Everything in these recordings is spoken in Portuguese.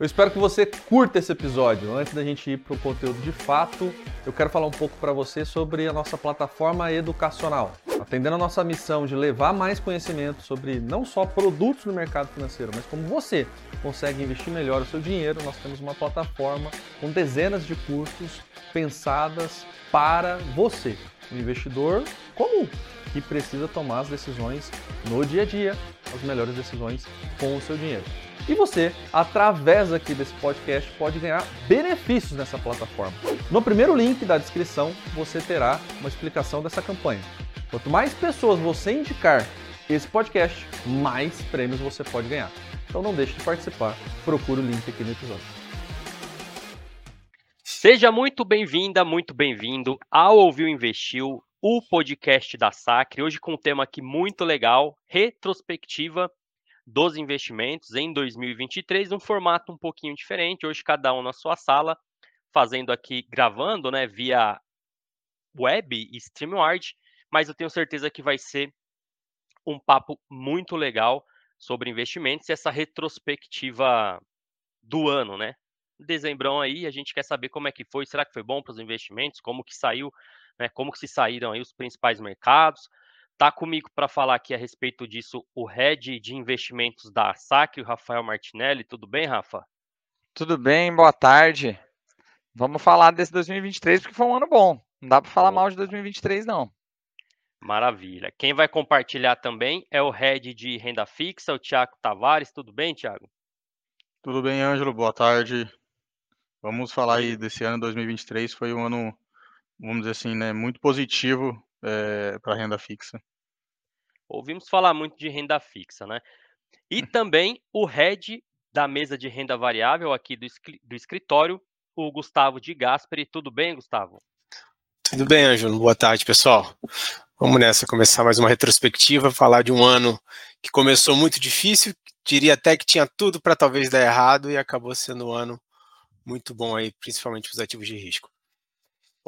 Eu espero que você curta esse episódio. Antes da gente ir para o conteúdo de fato, eu quero falar um pouco para você sobre a nossa plataforma educacional. Atendendo a nossa missão de levar mais conhecimento sobre não só produtos no mercado financeiro, mas como você consegue investir melhor o seu dinheiro, nós temos uma plataforma com dezenas de cursos pensadas para você, um investidor comum que precisa tomar as decisões no dia a dia, as melhores decisões com o seu dinheiro. E você, através aqui desse podcast, pode ganhar benefícios nessa plataforma. No primeiro link da descrição, você terá uma explicação dessa campanha. Quanto mais pessoas você indicar esse podcast, mais prêmios você pode ganhar. Então não deixe de participar. Procure o link aqui no episódio. Seja muito bem-vinda, muito bem-vindo ao Ouviu Investiu, o podcast da Sacre. Hoje com um tema aqui muito legal, retrospectiva dos investimentos em 2023, um formato um pouquinho diferente. Hoje cada um na sua sala, fazendo aqui, gravando, né, via web e StreamYard, mas eu tenho certeza que vai ser um papo muito legal sobre investimentos e essa retrospectiva do ano, né? Dezembrão aí, a gente quer saber como é que foi, será que foi bom para os investimentos, como que saiu, né, como que se saíram aí os principais mercados, Tá comigo para falar aqui a respeito disso o head de investimentos da SAC, o Rafael Martinelli. Tudo bem, Rafa? Tudo bem, boa tarde. Vamos falar desse 2023 porque foi um ano bom. Não dá para falar bom. mal de 2023 não. Maravilha. Quem vai compartilhar também é o head de renda fixa, o Tiago Tavares. Tudo bem, Tiago? Tudo bem, Ângelo. Boa tarde. Vamos falar aí desse ano 2023. Foi um ano, vamos dizer assim, né, muito positivo é, eh, para renda fixa. Ouvimos falar muito de renda fixa, né? E hum. também o head da mesa de renda variável aqui do, do escritório, o Gustavo de Gasperi. Tudo bem, Gustavo? Tudo bem, Ângelo. Boa tarde, pessoal. Vamos nessa, começar mais uma retrospectiva, falar de um ano que começou muito difícil, diria até que tinha tudo para talvez dar errado e acabou sendo um ano muito bom aí, principalmente para os ativos de risco.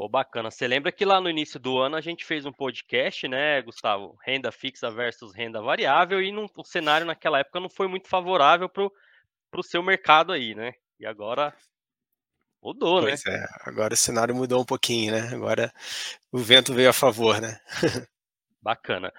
Pô, bacana. Você lembra que lá no início do ano a gente fez um podcast, né, Gustavo? Renda fixa versus renda variável, e não, o cenário naquela época não foi muito favorável para o seu mercado aí, né? E agora mudou, pois né? Pois é, agora o cenário mudou um pouquinho, né? Agora o vento veio a favor, né? Bacana.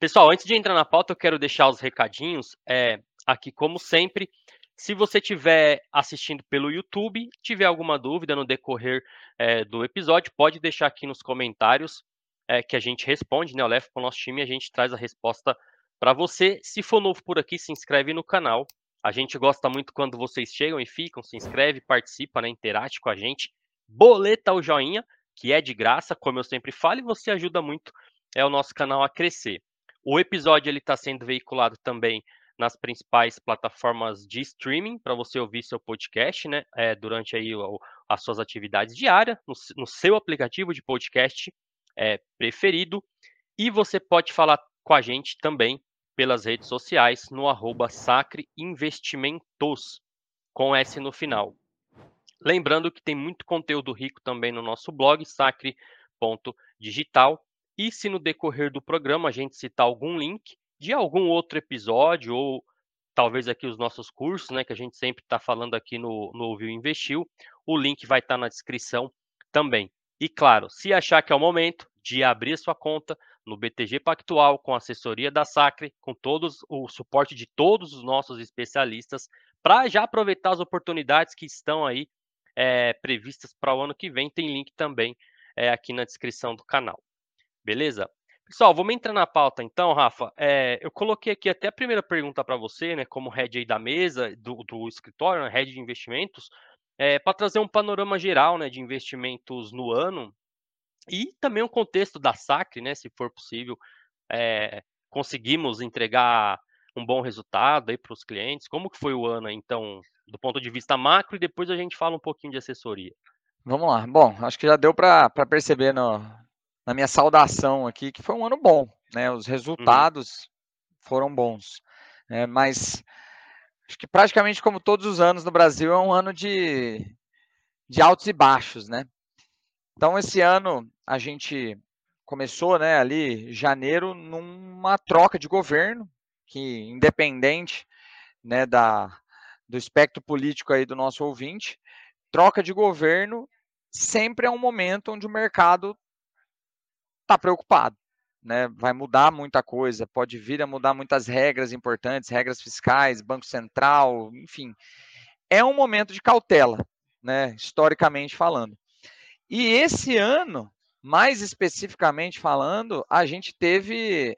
Pessoal, antes de entrar na pauta, eu quero deixar os recadinhos. É, aqui, como sempre, se você estiver assistindo pelo YouTube, tiver alguma dúvida no decorrer é, do episódio, pode deixar aqui nos comentários é, que a gente responde, né? Eu levo para o nosso time e a gente traz a resposta para você. Se for novo por aqui, se inscreve no canal. A gente gosta muito quando vocês chegam e ficam, se inscreve, participa, né? Interage com a gente. Boleta o joinha, que é de graça, como eu sempre falo, e você ajuda muito é o nosso canal a crescer. O episódio ele está sendo veiculado também nas principais plataformas de streaming para você ouvir seu podcast, né? É, durante aí o, as suas atividades diárias, no, no seu aplicativo de podcast é, preferido. E você pode falar com a gente também pelas redes sociais no arroba Sacre Investimentos, com S no final. Lembrando que tem muito conteúdo rico também no nosso blog, sacre.digital. E se no decorrer do programa a gente citar algum link, de algum outro episódio ou talvez aqui os nossos cursos, né, que a gente sempre está falando aqui no, no Ouviu Investiu. O link vai estar tá na descrição também. E claro, se achar que é o momento de abrir a sua conta no BTG Pactual, com assessoria da Sacre, com todos o suporte de todos os nossos especialistas, para já aproveitar as oportunidades que estão aí é, previstas para o ano que vem, tem link também é, aqui na descrição do canal. Beleza? Pessoal, vamos entrar na pauta então, Rafa. É, eu coloquei aqui até a primeira pergunta para você, né, como head aí da mesa, do, do escritório, né, head de investimentos, é, para trazer um panorama geral né, de investimentos no ano e também um contexto da SACRE, né, se for possível, é, conseguimos entregar um bom resultado aí para os clientes. Como que foi o ano, então, do ponto de vista macro, e depois a gente fala um pouquinho de assessoria. Vamos lá. Bom, acho que já deu para perceber no, na minha saudação aqui, que foi um ano bom, né? Os uhum. resultados uhum. foram bons, né? mas acho que praticamente como todos os anos no Brasil é um ano de, de altos e baixos, né? Então esse ano a gente começou, né, ali janeiro numa troca de governo que independente, né, da do espectro político aí do nosso ouvinte, troca de governo sempre é um momento onde o mercado está preocupado. Né, vai mudar muita coisa, pode vir a mudar muitas regras importantes, regras fiscais, Banco Central, enfim. É um momento de cautela, né, historicamente falando. E esse ano, mais especificamente falando, a gente teve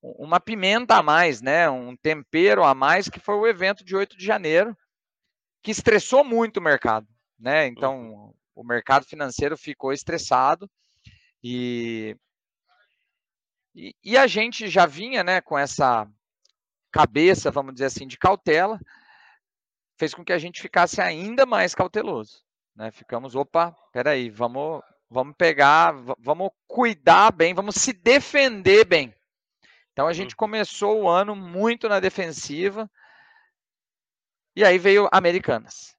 uma pimenta a mais, né, um tempero a mais, que foi o evento de 8 de janeiro, que estressou muito o mercado. Né? Então, uhum. o mercado financeiro ficou estressado e e, e, a gente já vinha né, com essa cabeça, vamos dizer assim, de cautela, fez com que a gente ficasse ainda mais cauteloso. Né? Ficamos, opa, peraí, vamos, vamos pegar, vamos cuidar bem, vamos se defender bem. Então a gente uhum. começou o ano muito na defensiva, e aí veio Americanas.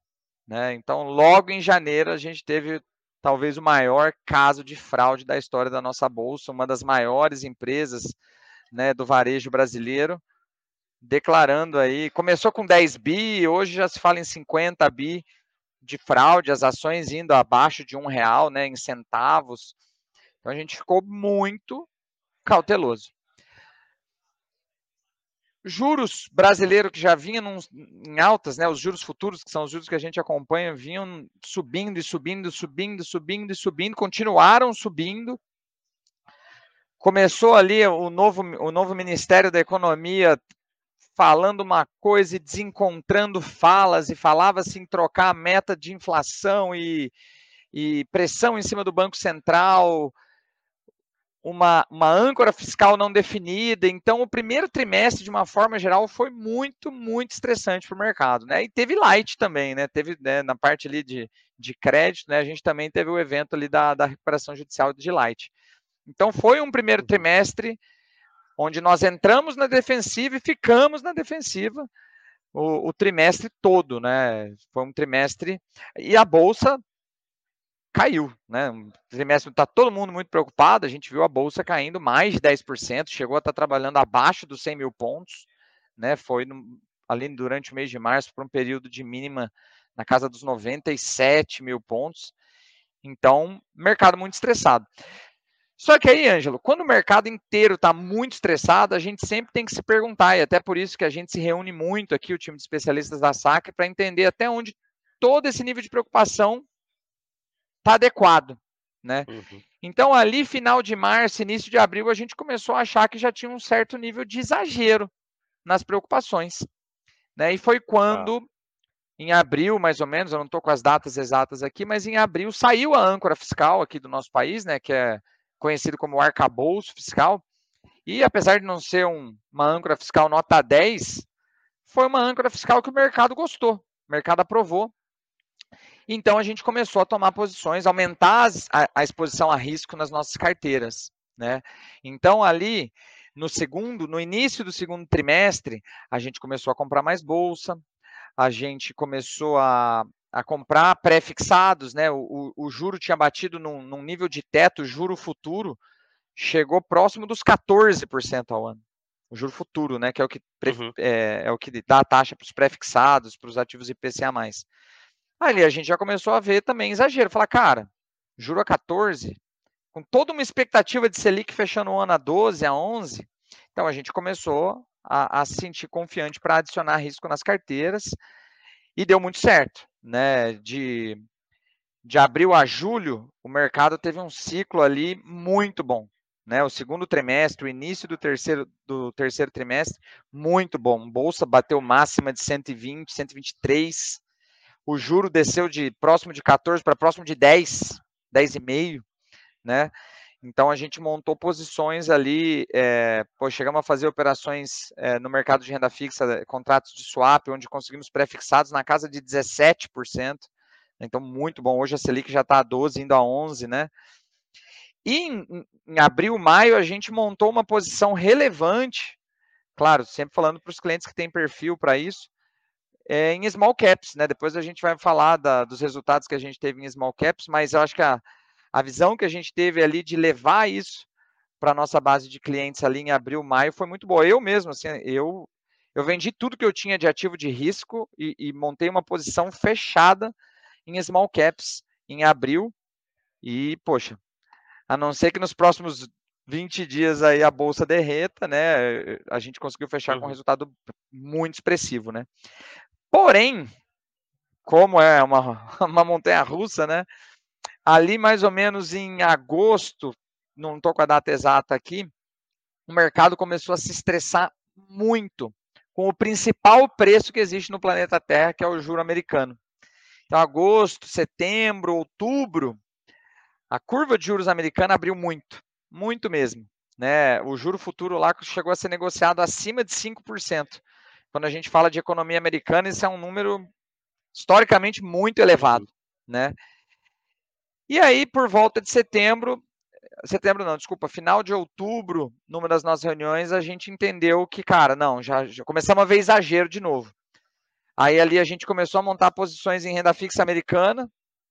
Né? Então, logo em janeiro, a gente teve talvez o maior caso de fraude da história da nossa bolsa, uma das maiores empresas né, do varejo brasileiro, declarando aí, começou com 10 bi, hoje já se fala em 50 bi de fraude, as ações indo abaixo de um real, né, em centavos. Então a gente ficou muito cauteloso. Juros brasileiro que já vinha num, em altas, né, os juros futuros, que são os juros que a gente acompanha, vinham subindo e subindo, subindo, subindo e subindo, continuaram subindo. Começou ali o novo, o novo Ministério da Economia falando uma coisa e desencontrando falas, e falava-se em trocar a meta de inflação e, e pressão em cima do Banco Central, uma, uma âncora fiscal não definida. Então, o primeiro trimestre, de uma forma geral, foi muito, muito estressante para o mercado. Né? E teve light também, né? Teve né, na parte ali de, de crédito, né? A gente também teve o evento ali da, da recuperação judicial de light. Então, foi um primeiro uhum. trimestre onde nós entramos na defensiva e ficamos na defensiva o, o trimestre todo, né? Foi um trimestre. E a Bolsa caiu, né? Um trimestre está todo mundo muito preocupado. A gente viu a bolsa caindo mais de 10%, chegou a estar tá trabalhando abaixo dos 100 mil pontos, né? Foi no, ali durante o mês de março para um período de mínima na casa dos 97 mil pontos. Então, mercado muito estressado. Só que aí, Ângelo, quando o mercado inteiro está muito estressado, a gente sempre tem que se perguntar, e até por isso que a gente se reúne muito aqui, o time de especialistas da SAC, para entender até onde todo esse nível de preocupação está adequado, né? Uhum. Então, ali, final de março, início de abril, a gente começou a achar que já tinha um certo nível de exagero nas preocupações. Né? E foi quando, ah. em abril, mais ou menos, eu não estou com as datas exatas aqui, mas em abril saiu a âncora fiscal aqui do nosso país, né? Que é conhecido como arcabouço fiscal. E apesar de não ser um, uma âncora fiscal nota 10, foi uma âncora fiscal que o mercado gostou, o mercado aprovou. Então a gente começou a tomar posições, aumentar a, a exposição a risco nas nossas carteiras, né? Então ali no segundo, no início do segundo trimestre, a gente começou a comprar mais bolsa, a gente começou a, a comprar pré-fixados, né? O, o, o, juro tinha batido num, num nível de teto, juro futuro chegou próximo dos 14% ao ano. O juro futuro, né? Que é o que, uhum. é, é, o que dá a taxa para os pré-fixados, para os ativos IPCA. Ali a gente já começou a ver também exagero. Falar, cara, juro a 14, com toda uma expectativa de Selic fechando o ano a 12, a 11, então a gente começou a, se sentir confiante para adicionar risco nas carteiras e deu muito certo, né? De, de abril a julho, o mercado teve um ciclo ali muito bom. Né, o segundo trimestre, o início do terceiro, do terceiro trimestre, muito bom. Bolsa bateu máxima de 120, 123, o juro desceu de próximo de 14 para próximo de 10, 10,5, né? Então a gente montou posições ali, é, pô, chegamos a fazer operações é, no mercado de renda fixa, contratos de swap, onde conseguimos pré-fixados na casa de 17%. Então, muito bom. Hoje a Selic já está a 12, indo a 11, né? E em, em abril, maio, a gente montou uma posição relevante, claro, sempre falando para os clientes que têm perfil para isso, é, em small caps, né? Depois a gente vai falar da, dos resultados que a gente teve em small caps, mas eu acho que a, a visão que a gente teve ali de levar isso para a nossa base de clientes ali em abril, maio foi muito boa. Eu mesmo, assim, eu Eu vendi tudo que eu tinha de ativo de risco e, e montei uma posição fechada em small caps em abril. E, poxa, a não ser que nos próximos 20 dias aí a bolsa derreta, né? A gente conseguiu fechar uhum. com um resultado muito expressivo, né? Porém, como é uma, uma montanha russa, né? Ali mais ou menos em agosto, não estou com a data exata aqui, o mercado começou a se estressar muito com o principal preço que existe no planeta Terra, que é o juro americano. Então, agosto, setembro, outubro, a curva de juros americana abriu muito, muito mesmo. Né? O juro futuro lá chegou a ser negociado acima de 5%. Quando a gente fala de economia americana, isso é um número historicamente muito elevado. Né? E aí, por volta de setembro, setembro não, desculpa, final de outubro, numa das nossas reuniões, a gente entendeu que, cara, não, já, já começamos a ver exagero de novo. Aí ali a gente começou a montar posições em renda fixa americana,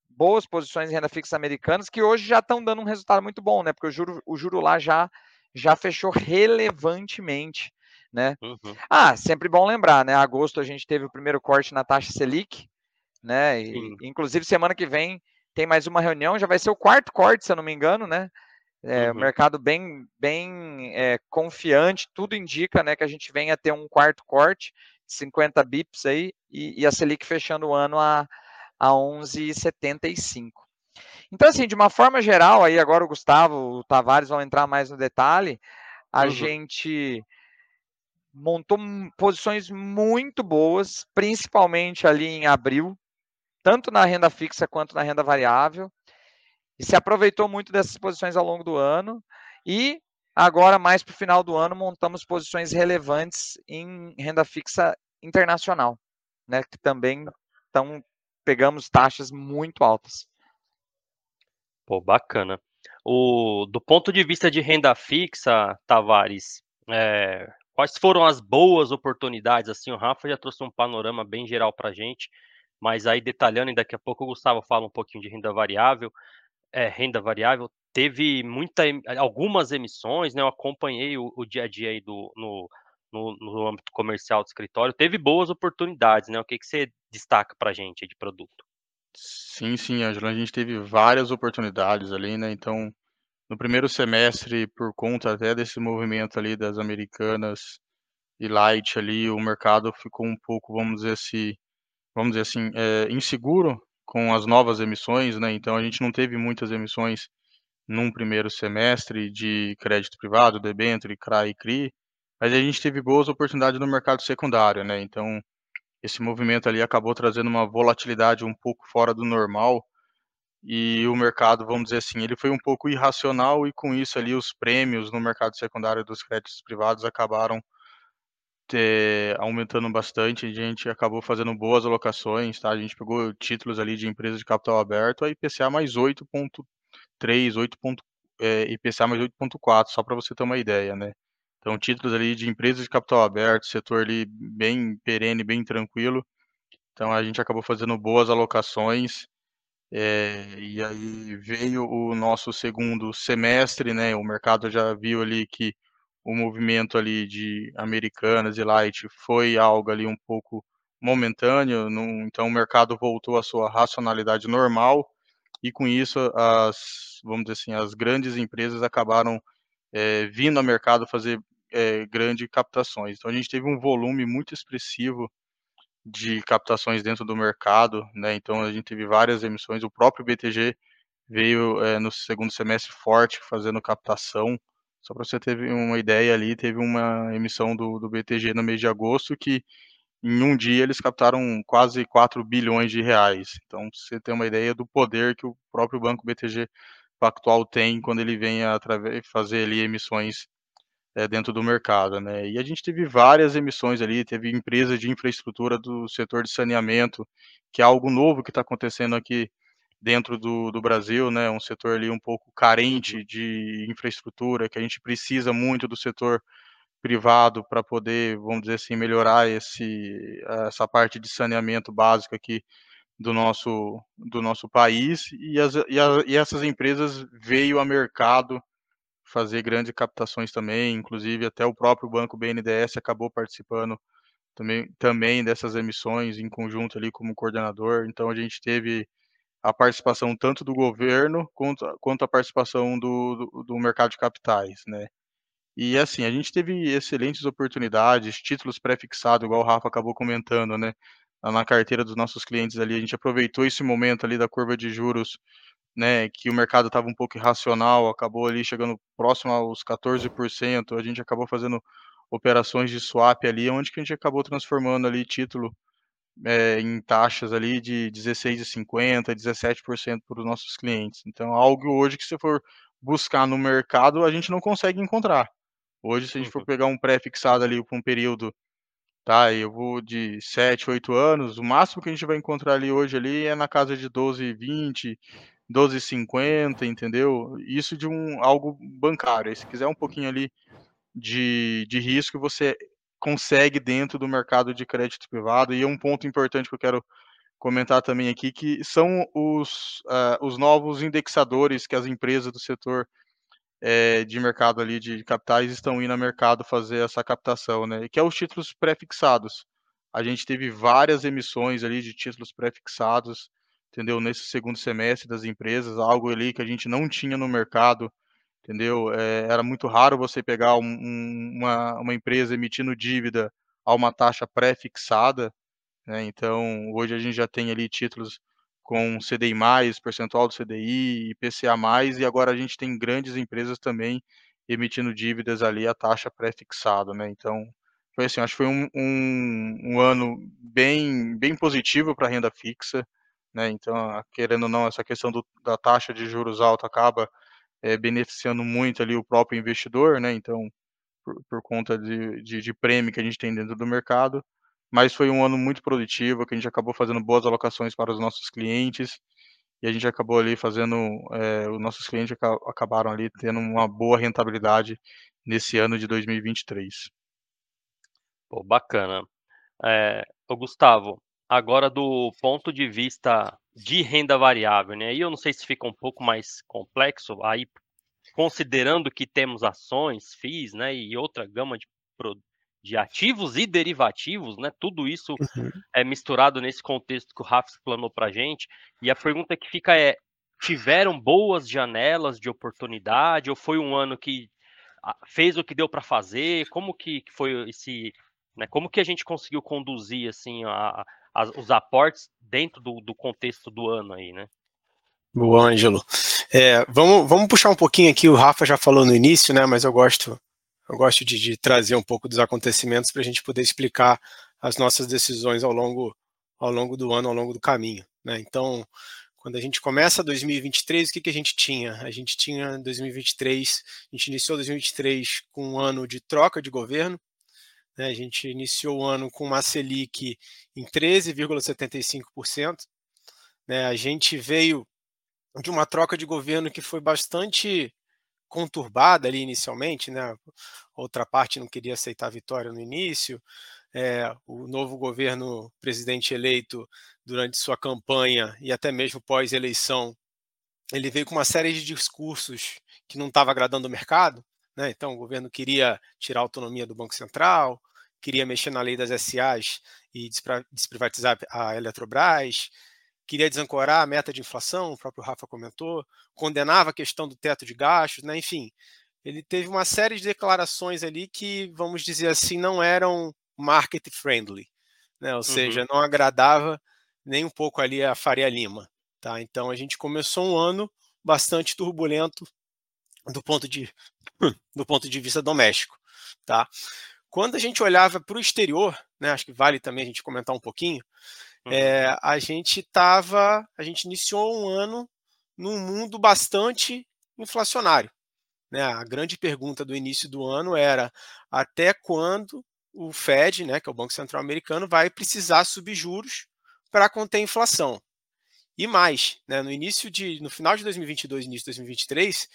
boas posições em renda fixa americanas, que hoje já estão dando um resultado muito bom, né? Porque o juro, o juro lá já, já fechou relevantemente, né? Uhum. Ah, sempre bom lembrar, né? Agosto a gente teve o primeiro corte na taxa Selic, né? E, inclusive semana que vem tem mais uma reunião, já vai ser o quarto corte, se eu não me engano, né? É, uhum. O mercado bem, bem é, confiante, tudo indica né, que a gente venha ter um quarto corte, 50 bips aí, e, e a Selic fechando o ano a, a 11,75. Então, assim, de uma forma geral, aí agora o Gustavo, o Tavares vão entrar mais no detalhe, a uhum. gente montou posições muito boas, principalmente ali em abril, tanto na renda fixa quanto na renda variável, e se aproveitou muito dessas posições ao longo do ano, e agora, mais para o final do ano, montamos posições relevantes em renda fixa internacional, né, que também estão pegamos taxas muito altas. Pô, bacana. O, do ponto de vista de renda fixa, Tavares, é, quais foram as boas oportunidades? Assim, o Rafa já trouxe um panorama bem geral para a gente, mas aí detalhando, e daqui a pouco o Gustavo fala um pouquinho de renda variável. É, renda variável teve muita, algumas emissões, né? Eu acompanhei o, o dia a dia aí do, no, no, no, âmbito comercial do escritório. Teve boas oportunidades, né? O que, que você destaca para a gente de produto? Sim, sim, Angela. A gente teve várias oportunidades ali, né? Então, no primeiro semestre, por conta até desse movimento ali das americanas e light ali, o mercado ficou um pouco, vamos dizer assim, vamos dizer assim, é, inseguro com as novas emissões, né? Então a gente não teve muitas emissões num primeiro semestre de crédito privado, debênture, CRA e CRI, mas a gente teve boas oportunidades no mercado secundário, né? Então esse movimento ali acabou trazendo uma volatilidade um pouco fora do normal e o mercado, vamos dizer assim, ele foi um pouco irracional e com isso ali os prêmios no mercado secundário dos créditos privados acabaram ter, aumentando bastante, a gente acabou fazendo boas alocações, tá? A gente pegou títulos ali de empresas de capital aberto, a IPCA mais 8.3, 8. É, IPCA mais 8.4, só para você ter uma ideia, né? Então, títulos ali de empresas de capital aberto, setor ali bem perene, bem tranquilo. Então, a gente acabou fazendo boas alocações. É, e aí veio o nosso segundo semestre, né? O mercado já viu ali que o movimento ali de Americanas e Light foi algo ali um pouco momentâneo, então o mercado voltou à sua racionalidade normal e com isso as, vamos dizer assim, as grandes empresas acabaram é, vindo ao mercado fazer é, grandes captações. Então a gente teve um volume muito expressivo de captações dentro do mercado, né? Então a gente teve várias emissões. O próprio BTG veio é, no segundo semestre forte fazendo captação. Só para você ter uma ideia ali, teve uma emissão do, do BTG no mês de agosto que em um dia eles captaram quase 4 bilhões de reais. Então, você tem uma ideia do poder que o próprio banco BTG Pactual tem quando ele vem a fazer ali emissões é, dentro do mercado, né? E a gente teve várias emissões ali, teve empresas de infraestrutura do setor de saneamento, que é algo novo que está acontecendo aqui dentro do, do Brasil, né, um setor ali um pouco carente uhum. de infraestrutura, que a gente precisa muito do setor privado para poder, vamos dizer assim, melhorar esse, essa parte de saneamento básico aqui do nosso, do nosso país, e, as, e, a, e essas empresas veio a mercado fazer grandes captações também, inclusive até o próprio banco BNDES acabou participando também, também dessas emissões em conjunto ali como coordenador. Então a gente teve a participação tanto do governo quanto, quanto a participação do, do, do mercado de capitais, né? E assim, a gente teve excelentes oportunidades, títulos pré-fixados, igual o Rafa acabou comentando, né? Na carteira dos nossos clientes ali, a gente aproveitou esse momento ali da curva de juros, né? Que o mercado estava um pouco irracional, acabou ali chegando próximo aos 14%, a gente acabou fazendo operações de swap ali, onde que a gente acabou transformando ali título é, em taxas ali de 16,50%, 17% para os nossos clientes. Então, algo hoje que se for buscar no mercado, a gente não consegue encontrar. Hoje, se a gente for uhum. pegar um pré-fixado ali para um período, tá? Eu vou de 7, 8 anos, o máximo que a gente vai encontrar ali hoje ali é na casa de 12, 20, 12,50, entendeu? Isso de um algo bancário. Se quiser um pouquinho ali de, de risco, você consegue dentro do mercado de crédito privado. E é um ponto importante que eu quero comentar também aqui, que são os, uh, os novos indexadores que as empresas do setor é, de mercado ali de capitais estão indo ao mercado fazer essa captação, né? Que é os títulos pré-fixados. A gente teve várias emissões ali de títulos pré-fixados, entendeu? Nesse segundo semestre das empresas, algo ali que a gente não tinha no mercado entendeu? É, era muito raro você pegar um, um, uma, uma empresa emitindo dívida a uma taxa pré-fixada, né? Então, hoje a gente já tem ali títulos com CDI+, percentual do CDI, IPCA+, e agora a gente tem grandes empresas também emitindo dívidas ali a taxa pré-fixada, né? Então, foi assim, acho que foi um, um, um ano bem, bem positivo para a renda fixa, né? Então, querendo ou não, essa questão do, da taxa de juros alta acaba é, beneficiando muito ali o próprio investidor, né? Então, por, por conta de, de, de, prêmio que a gente tem dentro do mercado. Mas foi um ano muito produtivo, que a gente acabou fazendo boas alocações para os nossos clientes e a gente acabou ali fazendo, é, os nossos clientes acabaram ali tendo uma boa rentabilidade nesse ano de 2023. Pô, bacana. É, Gustavo, agora do ponto de vista de renda variável, né? Aí eu não sei se fica um pouco mais complexo, aí considerando que temos ações, FIIs, né, e outra gama de, de ativos e derivativos, né? Tudo isso uhum. é misturado nesse contexto que o Rafa explanou para a gente. E a pergunta que fica é: tiveram boas janelas de oportunidade ou foi um ano que fez o que deu para fazer? Como que foi esse, né? Como que a gente conseguiu conduzir assim a, as, os aportes dentro do, do, contexto do ano aí, né? Boa, Ângelo. É, vamos, vamos puxar um pouquinho aqui, o Rafa já falou no início, né? Mas eu gosto, eu gosto de, de trazer um pouco dos acontecimentos para a gente poder explicar as nossas decisões ao longo, ao longo do ano, ao longo do caminho. Né? Então, quando a gente começa 2023, o que, que a gente tinha? A gente tinha 2023, a gente iniciou 2023 com um ano de troca de governo, né? A gente iniciou o ano com uma Selic em 13,75%. Né? A gente veio de uma troca de governo que foi bastante conturbada ali inicialmente, né? Outra parte não queria aceitar a vitória no início. É, o novo governo presidente eleito durante sua campanha e até mesmo pós-eleição, ele veio com uma série de discursos que não estava agradando o mercado, né? Então, o governo queria tirar a autonomia do Banco Central, queria mexer na lei das SAs e desprivatizar a Eletrobras, queria desancorar a meta de inflação, o próprio Rafa comentou, condenava a questão do teto de gastos, né? enfim. Ele teve uma série de declarações ali que, vamos dizer assim, não eram market friendly, né? ou uhum. seja, não agradava nem um pouco ali a Faria Lima. Tá? Então a gente começou um ano bastante turbulento do ponto de, do ponto de vista doméstico. Tá? Quando a gente olhava para o exterior, né, acho que vale também a gente comentar um pouquinho, uhum. é, a gente estava, a gente iniciou um ano num mundo bastante inflacionário. Né? A grande pergunta do início do ano era até quando o Fed, né, que é o Banco Central Americano, vai precisar subir juros para conter a inflação. E mais, né, no início de, no final de 2022, início de 2023,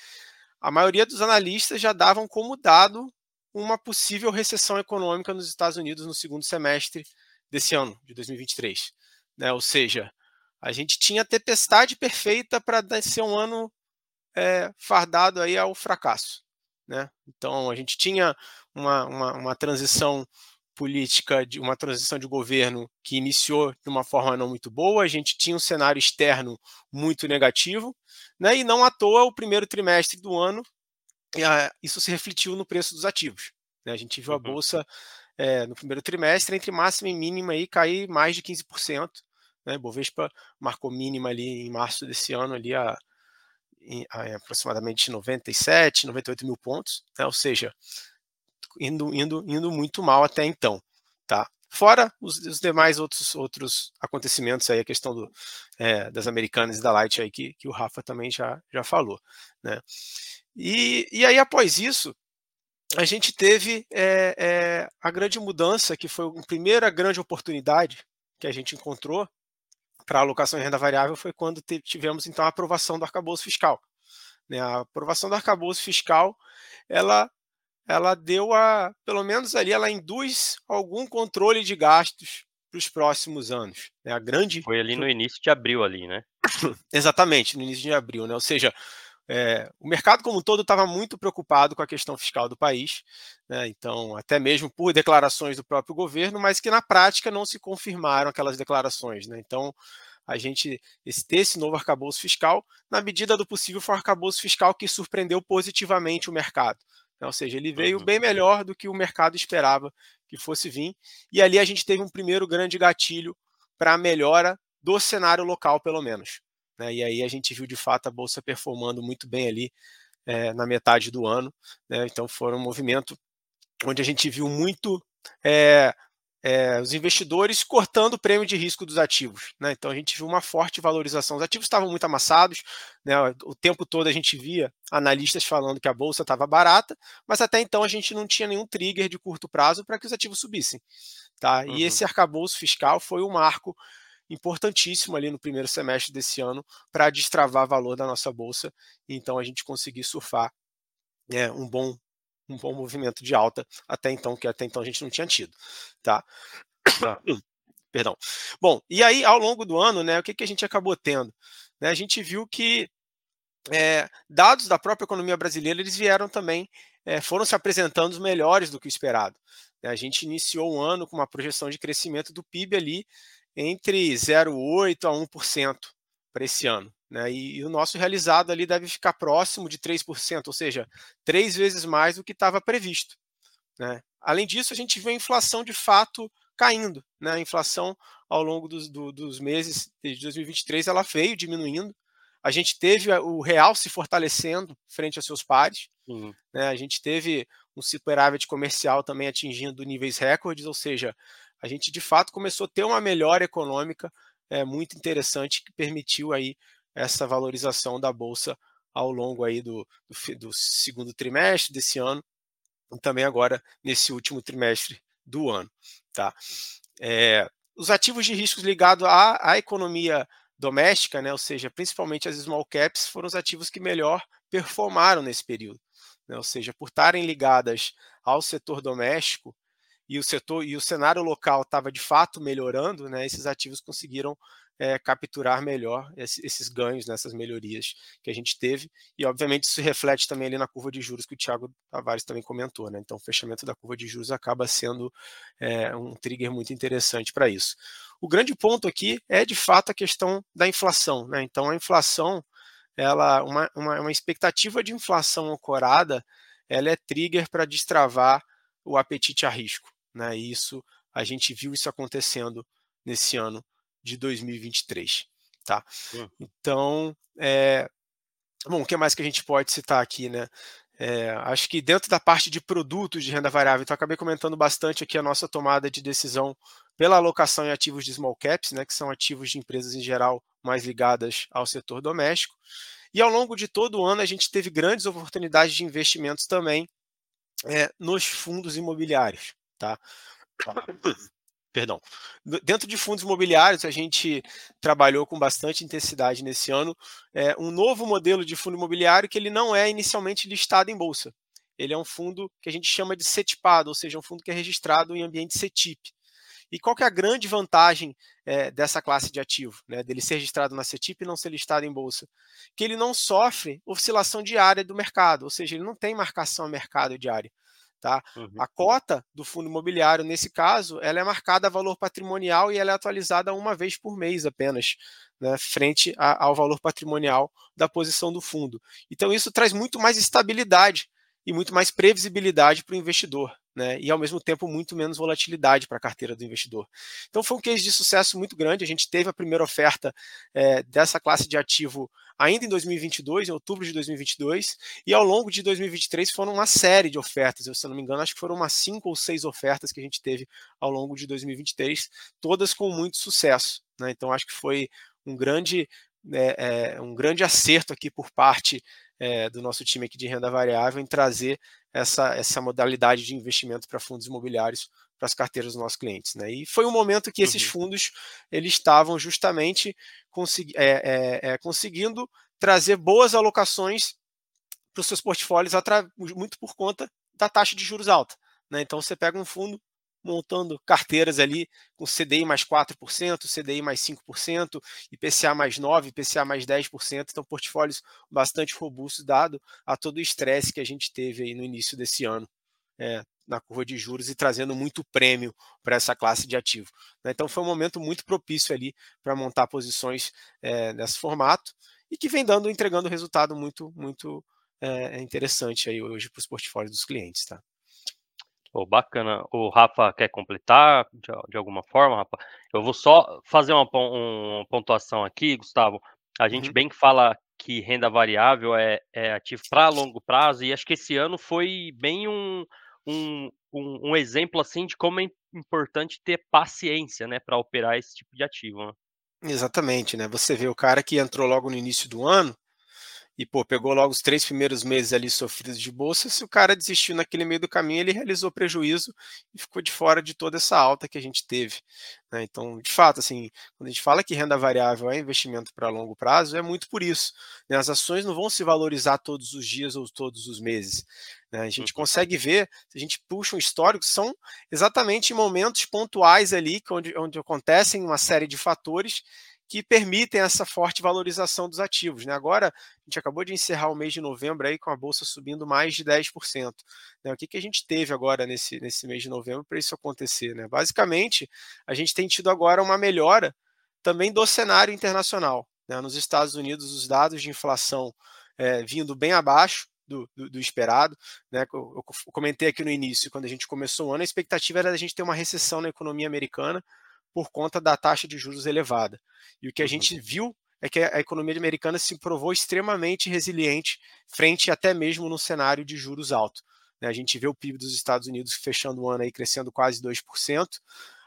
a maioria dos analistas já davam como dado uma possível recessão econômica nos Estados Unidos no segundo semestre desse ano, de 2023. Né? Ou seja, a gente tinha a tempestade perfeita para ser um ano é, fardado aí ao fracasso. Né? Então, a gente tinha uma, uma, uma transição política de uma transição de governo que iniciou de uma forma não muito boa, a gente tinha um cenário externo muito negativo, né? E não à toa o primeiro trimestre do ano isso se refletiu no preço dos ativos. Né? A gente viu a uhum. bolsa é, no primeiro trimestre entre máxima e mínima aí cair mais de 15%. Né? Bovespa marcou mínima ali em março desse ano ali a, a, a aproximadamente 97, 98 mil pontos, né? ou seja, indo, indo, indo muito mal até então, tá? Fora os, os demais outros, outros acontecimentos aí, a questão do, é, das americanas e da Light aí que, que o Rafa também já, já falou, né? E, e aí após isso, a gente teve é, é, a grande mudança, que foi a primeira grande oportunidade que a gente encontrou para alocação em renda variável, foi quando tivemos então a aprovação do arcabouço fiscal. Né? A aprovação do arcabouço fiscal, ela, ela deu a, pelo menos ali, ela induz algum controle de gastos para os próximos anos. Né? A grande foi ali no início de abril ali, né? Exatamente, no início de abril, né? Ou seja, é, o mercado como um todo estava muito preocupado com a questão fiscal do país, né, então, até mesmo por declarações do próprio governo, mas que na prática não se confirmaram aquelas declarações. Né, então, a gente esse, ter esse novo arcabouço fiscal, na medida do possível, foi um arcabouço fiscal que surpreendeu positivamente o mercado. Né, ou seja, ele veio uhum. bem melhor do que o mercado esperava que fosse vir, e ali a gente teve um primeiro grande gatilho para a melhora do cenário local, pelo menos. Né? E aí a gente viu de fato a bolsa performando muito bem ali é, na metade do ano. Né? Então foi um movimento onde a gente viu muito é, é, os investidores cortando o prêmio de risco dos ativos. Né? Então a gente viu uma forte valorização. Os ativos estavam muito amassados, né? o tempo todo a gente via analistas falando que a bolsa estava barata, mas até então a gente não tinha nenhum trigger de curto prazo para que os ativos subissem. Tá? Uhum. E esse arcabouço fiscal foi o marco importantíssimo ali no primeiro semestre desse ano para destravar valor da nossa bolsa e então a gente conseguir surfar né, um bom um bom movimento de alta até então que até então a gente não tinha tido, tá? Perdão. Bom, e aí ao longo do ano, né, o que, que a gente acabou tendo? Né, a gente viu que é, dados da própria economia brasileira eles vieram também é, foram se apresentando melhores do que o esperado. A gente iniciou o ano com uma projeção de crescimento do PIB ali entre 0,8% a 1% para esse ano. Né? E, e, o nosso realizado ali deve ficar próximo de 3%, ou seja, três vezes mais do que estava previsto. Né? Além disso, a gente vê a inflação de fato caindo. Né? A inflação ao longo dos, do, dos meses de 2023 ela veio diminuindo. A gente teve o real se fortalecendo frente aos seus pares. Uhum. Né? A gente teve um superávit comercial também atingindo níveis recordes, ou seja, a gente de fato começou a ter uma melhora econômica é, muito interessante que permitiu aí essa valorização da bolsa ao longo aí do, do, do segundo trimestre desse ano e também agora nesse último trimestre do ano, tá? É, os ativos de riscos ligados à, à economia doméstica, né, ou seja, principalmente as small caps, foram os ativos que melhor performaram nesse período. Né, ou seja, por estarem ligadas ao setor doméstico, e o setor e o cenário local estava de fato melhorando, né, esses ativos conseguiram é, capturar melhor esse, esses ganhos nessas melhorias que a gente teve. E, obviamente, isso reflete também ali na curva de juros que o Thiago Tavares também comentou. Né? Então, o fechamento da curva de juros acaba sendo é, um trigger muito interessante para isso. O grande ponto aqui é, de fato, a questão da inflação. Né? Então, a inflação, ela uma, uma, uma expectativa de inflação ancorada, ela é trigger para destravar o apetite a risco. Né? E isso a gente viu isso acontecendo nesse ano de 2023. Tá? Hum. Então, é, bom, o que mais que a gente pode citar aqui, né? É, acho que dentro da parte de produtos de renda variável, então acabei comentando bastante aqui a nossa tomada de decisão pela alocação em ativos de small caps, né, que são ativos de empresas em geral mais ligadas ao setor doméstico. E ao longo de todo o ano a gente teve grandes oportunidades de investimentos também é, nos fundos imobiliários. Tá? Perdão. Dentro de fundos imobiliários, a gente trabalhou com bastante intensidade nesse ano é, um novo modelo de fundo imobiliário que ele não é inicialmente listado em bolsa. Ele é um fundo que a gente chama de CETIPado, ou seja, um fundo que é registrado em ambiente CETIP. E qual que é a grande vantagem é, dessa classe de ativo, né, dele ser registrado na CETIP e não ser listado em bolsa? Que ele não sofre oscilação diária do mercado, ou seja, ele não tem marcação a mercado diária. Tá? Uhum. A cota do fundo imobiliário, nesse caso, ela é marcada a valor patrimonial e ela é atualizada uma vez por mês apenas, né, frente a, ao valor patrimonial da posição do fundo. Então, isso traz muito mais estabilidade e muito mais previsibilidade para o investidor, né? E ao mesmo tempo muito menos volatilidade para a carteira do investidor. Então foi um case de sucesso muito grande. A gente teve a primeira oferta é, dessa classe de ativo ainda em 2022, em outubro de 2022, e ao longo de 2023 foram uma série de ofertas. Eu, se não me engano, acho que foram umas cinco ou seis ofertas que a gente teve ao longo de 2023, todas com muito sucesso. Né? Então acho que foi um grande é, é, um grande acerto aqui por parte é, do nosso time aqui de renda variável em trazer essa, essa modalidade de investimento para fundos imobiliários para as carteiras dos nossos clientes. Né? E foi um momento que esses uhum. fundos eles estavam justamente consegui é, é, conseguindo trazer boas alocações para os seus portfólios, muito por conta da taxa de juros alta. Né? Então você pega um fundo montando carteiras ali com CDI mais 4%, CDI mais 5%, IPCA mais 9%, IPCA mais 10%, então portfólios bastante robustos dado a todo o estresse que a gente teve aí no início desse ano é, na curva de juros e trazendo muito prêmio para essa classe de ativo. Né? Então foi um momento muito propício ali para montar posições é, nesse formato e que vem dando, entregando resultado muito, muito é, interessante aí hoje para os portfólios dos clientes, tá? Oh, bacana. O Rafa quer completar de, de, alguma forma, Rafa? Eu vou só fazer uma, uma pontuação aqui, Gustavo. A gente uhum. bem que fala que renda variável é, é ativo para longo prazo, e acho que esse ano foi bem um, um, um, um, exemplo assim de como é importante ter paciência né, para operar esse tipo de ativo. Né? Exatamente, né? Você vê o cara que entrou logo no início do ano, e pô, pegou logo os três primeiros meses ali sofridos de bolsa, se o cara desistiu naquele meio do caminho, ele realizou prejuízo e ficou de fora de toda essa alta que a gente teve. Né? Então, de fato, assim, quando a gente fala que renda variável é investimento para longo prazo, é muito por isso. Né? As ações não vão se valorizar todos os dias ou todos os meses. Né? A gente uhum. consegue ver, se a gente puxa um histórico, são exatamente momentos pontuais ali, onde, onde acontecem uma série de fatores que permitem essa forte valorização dos ativos. Né? Agora, a gente acabou de encerrar o mês de novembro aí com a bolsa subindo mais de 10%. Né? O que, que a gente teve agora nesse, nesse mês de novembro para isso acontecer? Né? Basicamente, a gente tem tido agora uma melhora também do cenário internacional. Né? Nos Estados Unidos, os dados de inflação é, vindo bem abaixo do, do, do, esperado. Né? Eu, eu comentei aqui no início, quando a gente começou o ano, a expectativa era da gente ter uma recessão na economia americana por conta da taxa de juros elevada. E o que a uhum. gente viu é que a economia americana se provou extremamente resiliente frente até mesmo no cenário de juros alto. Né? A gente vê o PIB dos Estados Unidos fechando o ano aí crescendo quase 2%.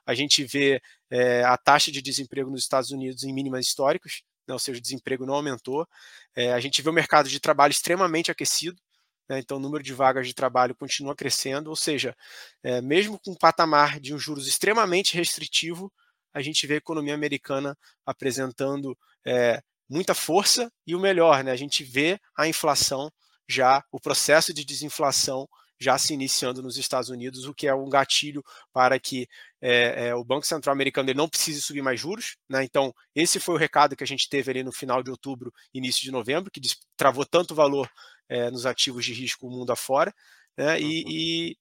A gente vê é, a taxa de desemprego nos Estados Unidos em mínimas históricas, né? ou seja, o desemprego não aumentou. É, a gente vê o mercado de trabalho extremamente aquecido, né? então o número de vagas de trabalho continua crescendo, ou seja, é, mesmo com um patamar de um juros extremamente restritivo, a gente vê a economia americana apresentando é, muita força e o melhor, né, a gente vê a inflação já, o processo de desinflação já se iniciando nos Estados Unidos, o que é um gatilho para que é, é, o Banco Central americano não precise subir mais juros. Né? Então, esse foi o recado que a gente teve ali no final de outubro, início de novembro, que travou tanto valor é, nos ativos de risco mundo afora. Né? E, uhum. e,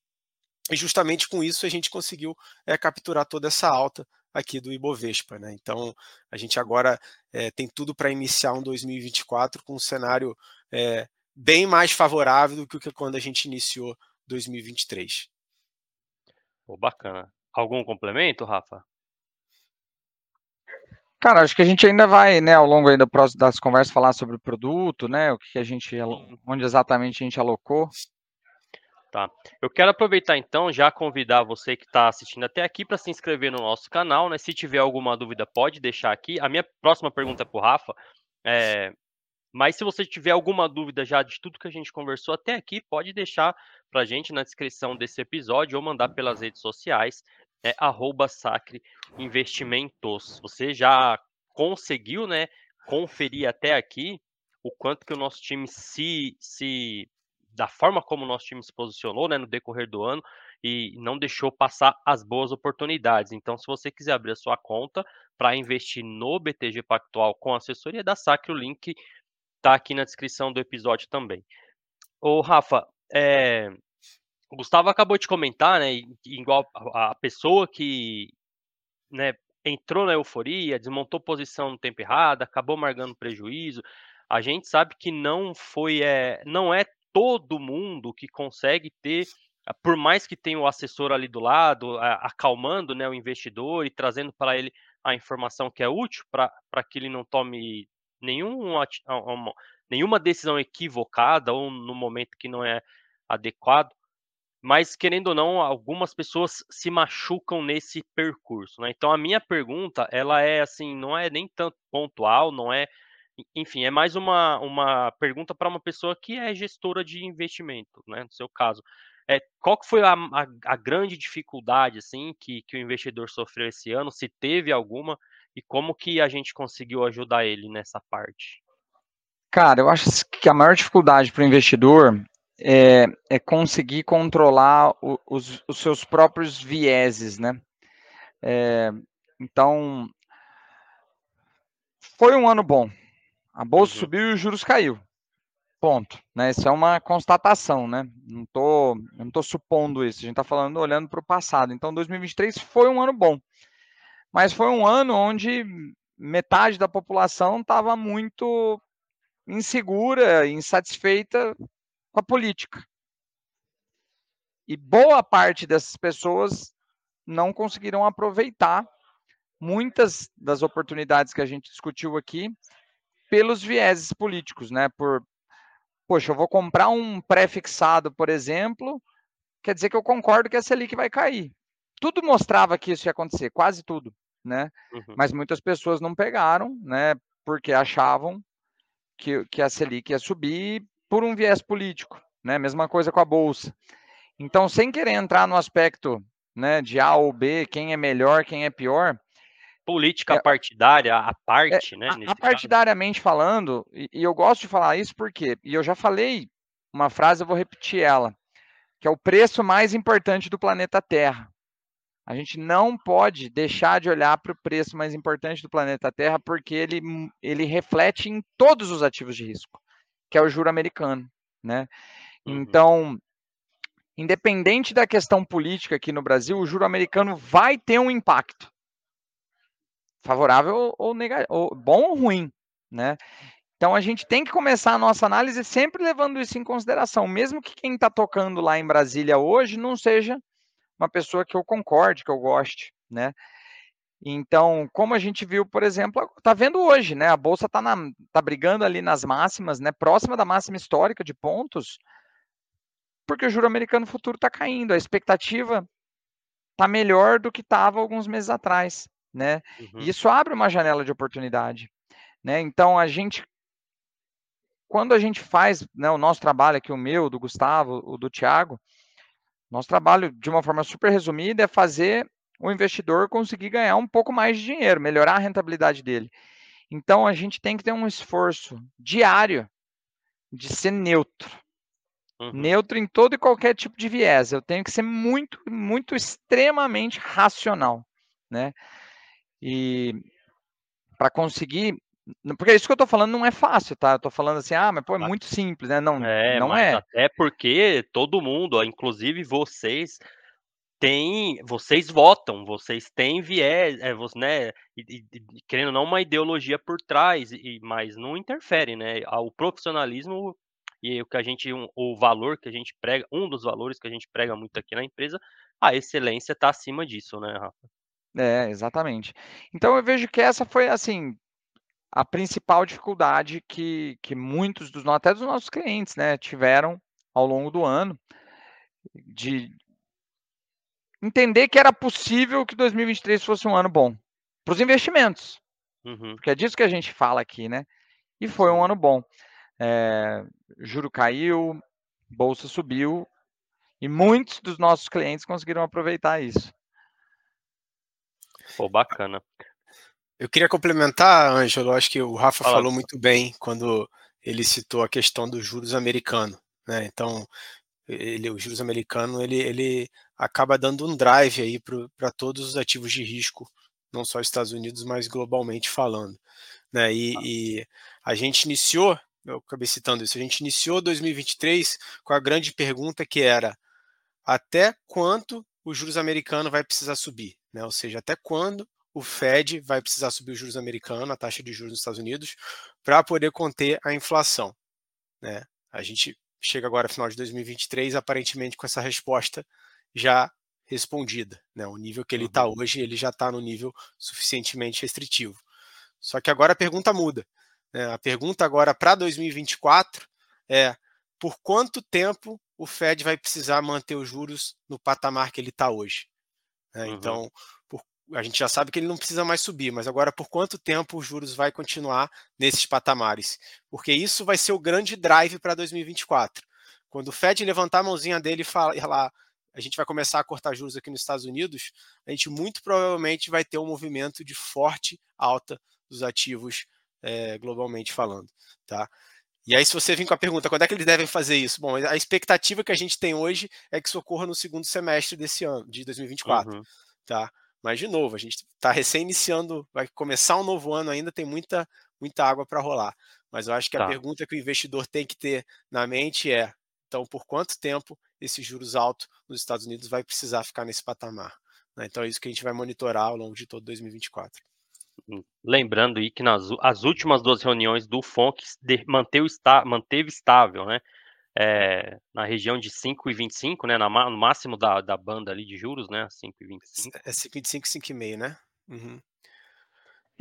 e, justamente com isso a gente conseguiu capturar toda essa alta aqui do Ibovespa. Né? Então, a gente agora é, tem tudo para iniciar um 2024 com um cenário é, bem mais favorável do que quando a gente iniciou 2023. Pô, bacana. Algum complemento, Rafa? Cara, acho que a gente ainda vai, né, ao longo ainda das conversas falar sobre o produto, né, o que a gente, onde exatamente a gente alocou. Tá. Eu quero aproveitar então, já convidar você que está assistindo até aqui para se inscrever no nosso canal, né? Se tiver alguma dúvida, pode deixar aqui. A minha próxima pergunta é para o Rafa. É... Mas se você tiver alguma dúvida já de tudo que a gente conversou até aqui, pode deixar para a gente na descrição desse episódio ou mandar pelas redes sociais, é Sacre Investimentos. Você já conseguiu, né, conferir até aqui o quanto que o nosso time se, se da forma como o nosso time se posicionou né, no decorrer do ano e não deixou passar as boas oportunidades. Então, se você quiser abrir a sua conta para investir no BTG Pactual com assessoria da Sacre, o link está aqui na descrição do episódio também. Ô, Rafa, é, o Gustavo acabou de comentar, né? Igual a pessoa que né, entrou na euforia, desmontou posição no tempo errado, acabou marcando prejuízo. A gente sabe que não foi, é, não é todo mundo que consegue ter, por mais que tenha o assessor ali do lado, acalmando né, o investidor e trazendo para ele a informação que é útil para que ele não tome nenhum, nenhuma decisão equivocada ou no momento que não é adequado mas querendo ou não, algumas pessoas se machucam nesse percurso, né? Então a minha pergunta, ela é assim, não é nem tanto pontual, não é, enfim, é mais uma, uma pergunta para uma pessoa que é gestora de investimento, né? No seu caso, é, qual que foi a, a, a grande dificuldade assim que, que o investidor sofreu esse ano, se teve alguma, e como que a gente conseguiu ajudar ele nessa parte? Cara, eu acho que a maior dificuldade para o investidor é, é conseguir controlar o, os, os, seus próprios vieses, né? É, então, foi um ano bom. A bolsa uhum. subiu e os juros caiu. Ponto. Né? Isso é uma constatação, né? Não tô, não tô supondo isso. A gente está falando olhando para o passado. Então, 2023 foi um ano bom, mas foi um ano onde metade da população estava muito insegura, insatisfeita com a política. E boa parte dessas pessoas não conseguiram aproveitar muitas das oportunidades que a gente discutiu aqui pelos vieses políticos, né? Por, poxa, eu vou comprar um pré-fixado, por exemplo, quer dizer que eu concordo que a Selic vai cair. Tudo mostrava que isso ia acontecer, quase tudo, né? Uhum. Mas muitas pessoas não pegaram, né? Porque achavam que, que a Selic ia subir por um viés político, né? Mesma coisa com a bolsa. Então, sem querer entrar no aspecto, né, de A ou B, quem é melhor, quem é pior, política é, partidária, a parte, é, né? A, a partidariamente falando, e, e, eu gosto de falar isso porque, e eu já falei uma frase, eu vou repetir ela, que é o preço mais importante do planeta Terra. A gente não pode deixar de olhar para o preço mais importante do planeta Terra, porque ele, ele reflete em todos os ativos de risco que é o juro americano, né? Uhum. Então, independente da questão política aqui no Brasil, o juro americano vai ter um impacto favorável ou, ou bom ou ruim, né? Então a gente tem que começar a nossa análise sempre levando isso em consideração, mesmo que quem está tocando lá em Brasília hoje não seja uma pessoa que eu concorde, que eu goste, né? Então, como a gente viu, por exemplo, está vendo hoje, né? A bolsa está tá brigando ali nas máximas, né? Próxima da máxima histórica de pontos, porque o juro americano futuro está caindo. A expectativa está melhor do que estava alguns meses atrás, né? Uhum. E isso abre uma janela de oportunidade, né? Então, a gente, quando a gente faz né, o nosso trabalho aqui, o meu, do Gustavo, o do Tiago, nosso trabalho, de uma forma super resumida, é fazer o investidor conseguir ganhar um pouco mais de dinheiro, melhorar a rentabilidade dele. Então a gente tem que ter um esforço diário de ser neutro. Uhum. Neutro em todo e qualquer tipo de viés. Eu tenho que ser muito, muito extremamente racional, né? E para conseguir porque isso que eu estou falando não é fácil, tá? Eu estou falando assim, ah, mas pô, é muito simples, né? Não é. Não é. Até porque todo mundo, inclusive vocês, tem, vocês votam, vocês têm viés, é, você, né, e, e, querendo ou não, uma ideologia por trás, e, mas não interfere, né, o profissionalismo e o que a gente, um, o valor que a gente prega, um dos valores que a gente prega muito aqui na empresa, a excelência está acima disso, né, Rafa? É, exatamente. Então eu vejo que essa foi, assim, a principal dificuldade que, que muitos dos, até dos nossos clientes, né, tiveram ao longo do ano, de, entender que era possível que 2023 fosse um ano bom para os investimentos. Uhum. Porque é disso que a gente fala aqui, né? E foi um ano bom. É, juro caiu, bolsa subiu e muitos dos nossos clientes conseguiram aproveitar isso. Pô, bacana. Eu queria complementar, Ângelo, acho que o Rafa Fala. falou muito bem quando ele citou a questão dos juros americanos. Né? Então, ele, o juros americano ele, ele acaba dando um drive aí para todos os ativos de risco, não só Estados Unidos, mas globalmente falando. Né? E, ah. e a gente iniciou, eu acabei citando isso, a gente iniciou 2023 com a grande pergunta que era até quanto o juros americano vai precisar subir, né? Ou seja, até quando o Fed vai precisar subir os juros americanos, a taxa de juros nos Estados Unidos, para poder conter a inflação, né? A gente chega agora final de 2023, aparentemente com essa resposta já respondida, né? O nível que ele está uhum. hoje, ele já está no nível suficientemente restritivo. Só que agora a pergunta muda. Né? A pergunta agora para 2024 é por quanto tempo o Fed vai precisar manter os juros no patamar que ele está hoje. Né? Uhum. Então, por, a gente já sabe que ele não precisa mais subir, mas agora por quanto tempo os juros vai continuar nesses patamares? Porque isso vai ser o grande drive para 2024. Quando o Fed levantar a mãozinha dele e falar a gente vai começar a cortar juros aqui nos Estados Unidos, a gente muito provavelmente vai ter um movimento de forte alta dos ativos é, globalmente falando, tá? E aí, se você vir com a pergunta, quando é que eles devem fazer isso? Bom, a expectativa que a gente tem hoje é que isso ocorra no segundo semestre desse ano, de 2024, uhum. tá? Mas, de novo, a gente está recém-iniciando, vai começar um novo ano ainda, tem muita, muita água para rolar. Mas eu acho que tá. a pergunta que o investidor tem que ter na mente é, então, por quanto tempo esses juros altos nos Estados Unidos vai precisar ficar nesse patamar? Né? Então, é isso que a gente vai monitorar ao longo de todo 2024. Lembrando aí que nas as últimas duas reuniões do FONC manteve, manteve estável, né? É, na região de 5,25, né? Na, no máximo da, da banda ali de juros, né? 5,25. É 5,25 5,5, né? Uhum.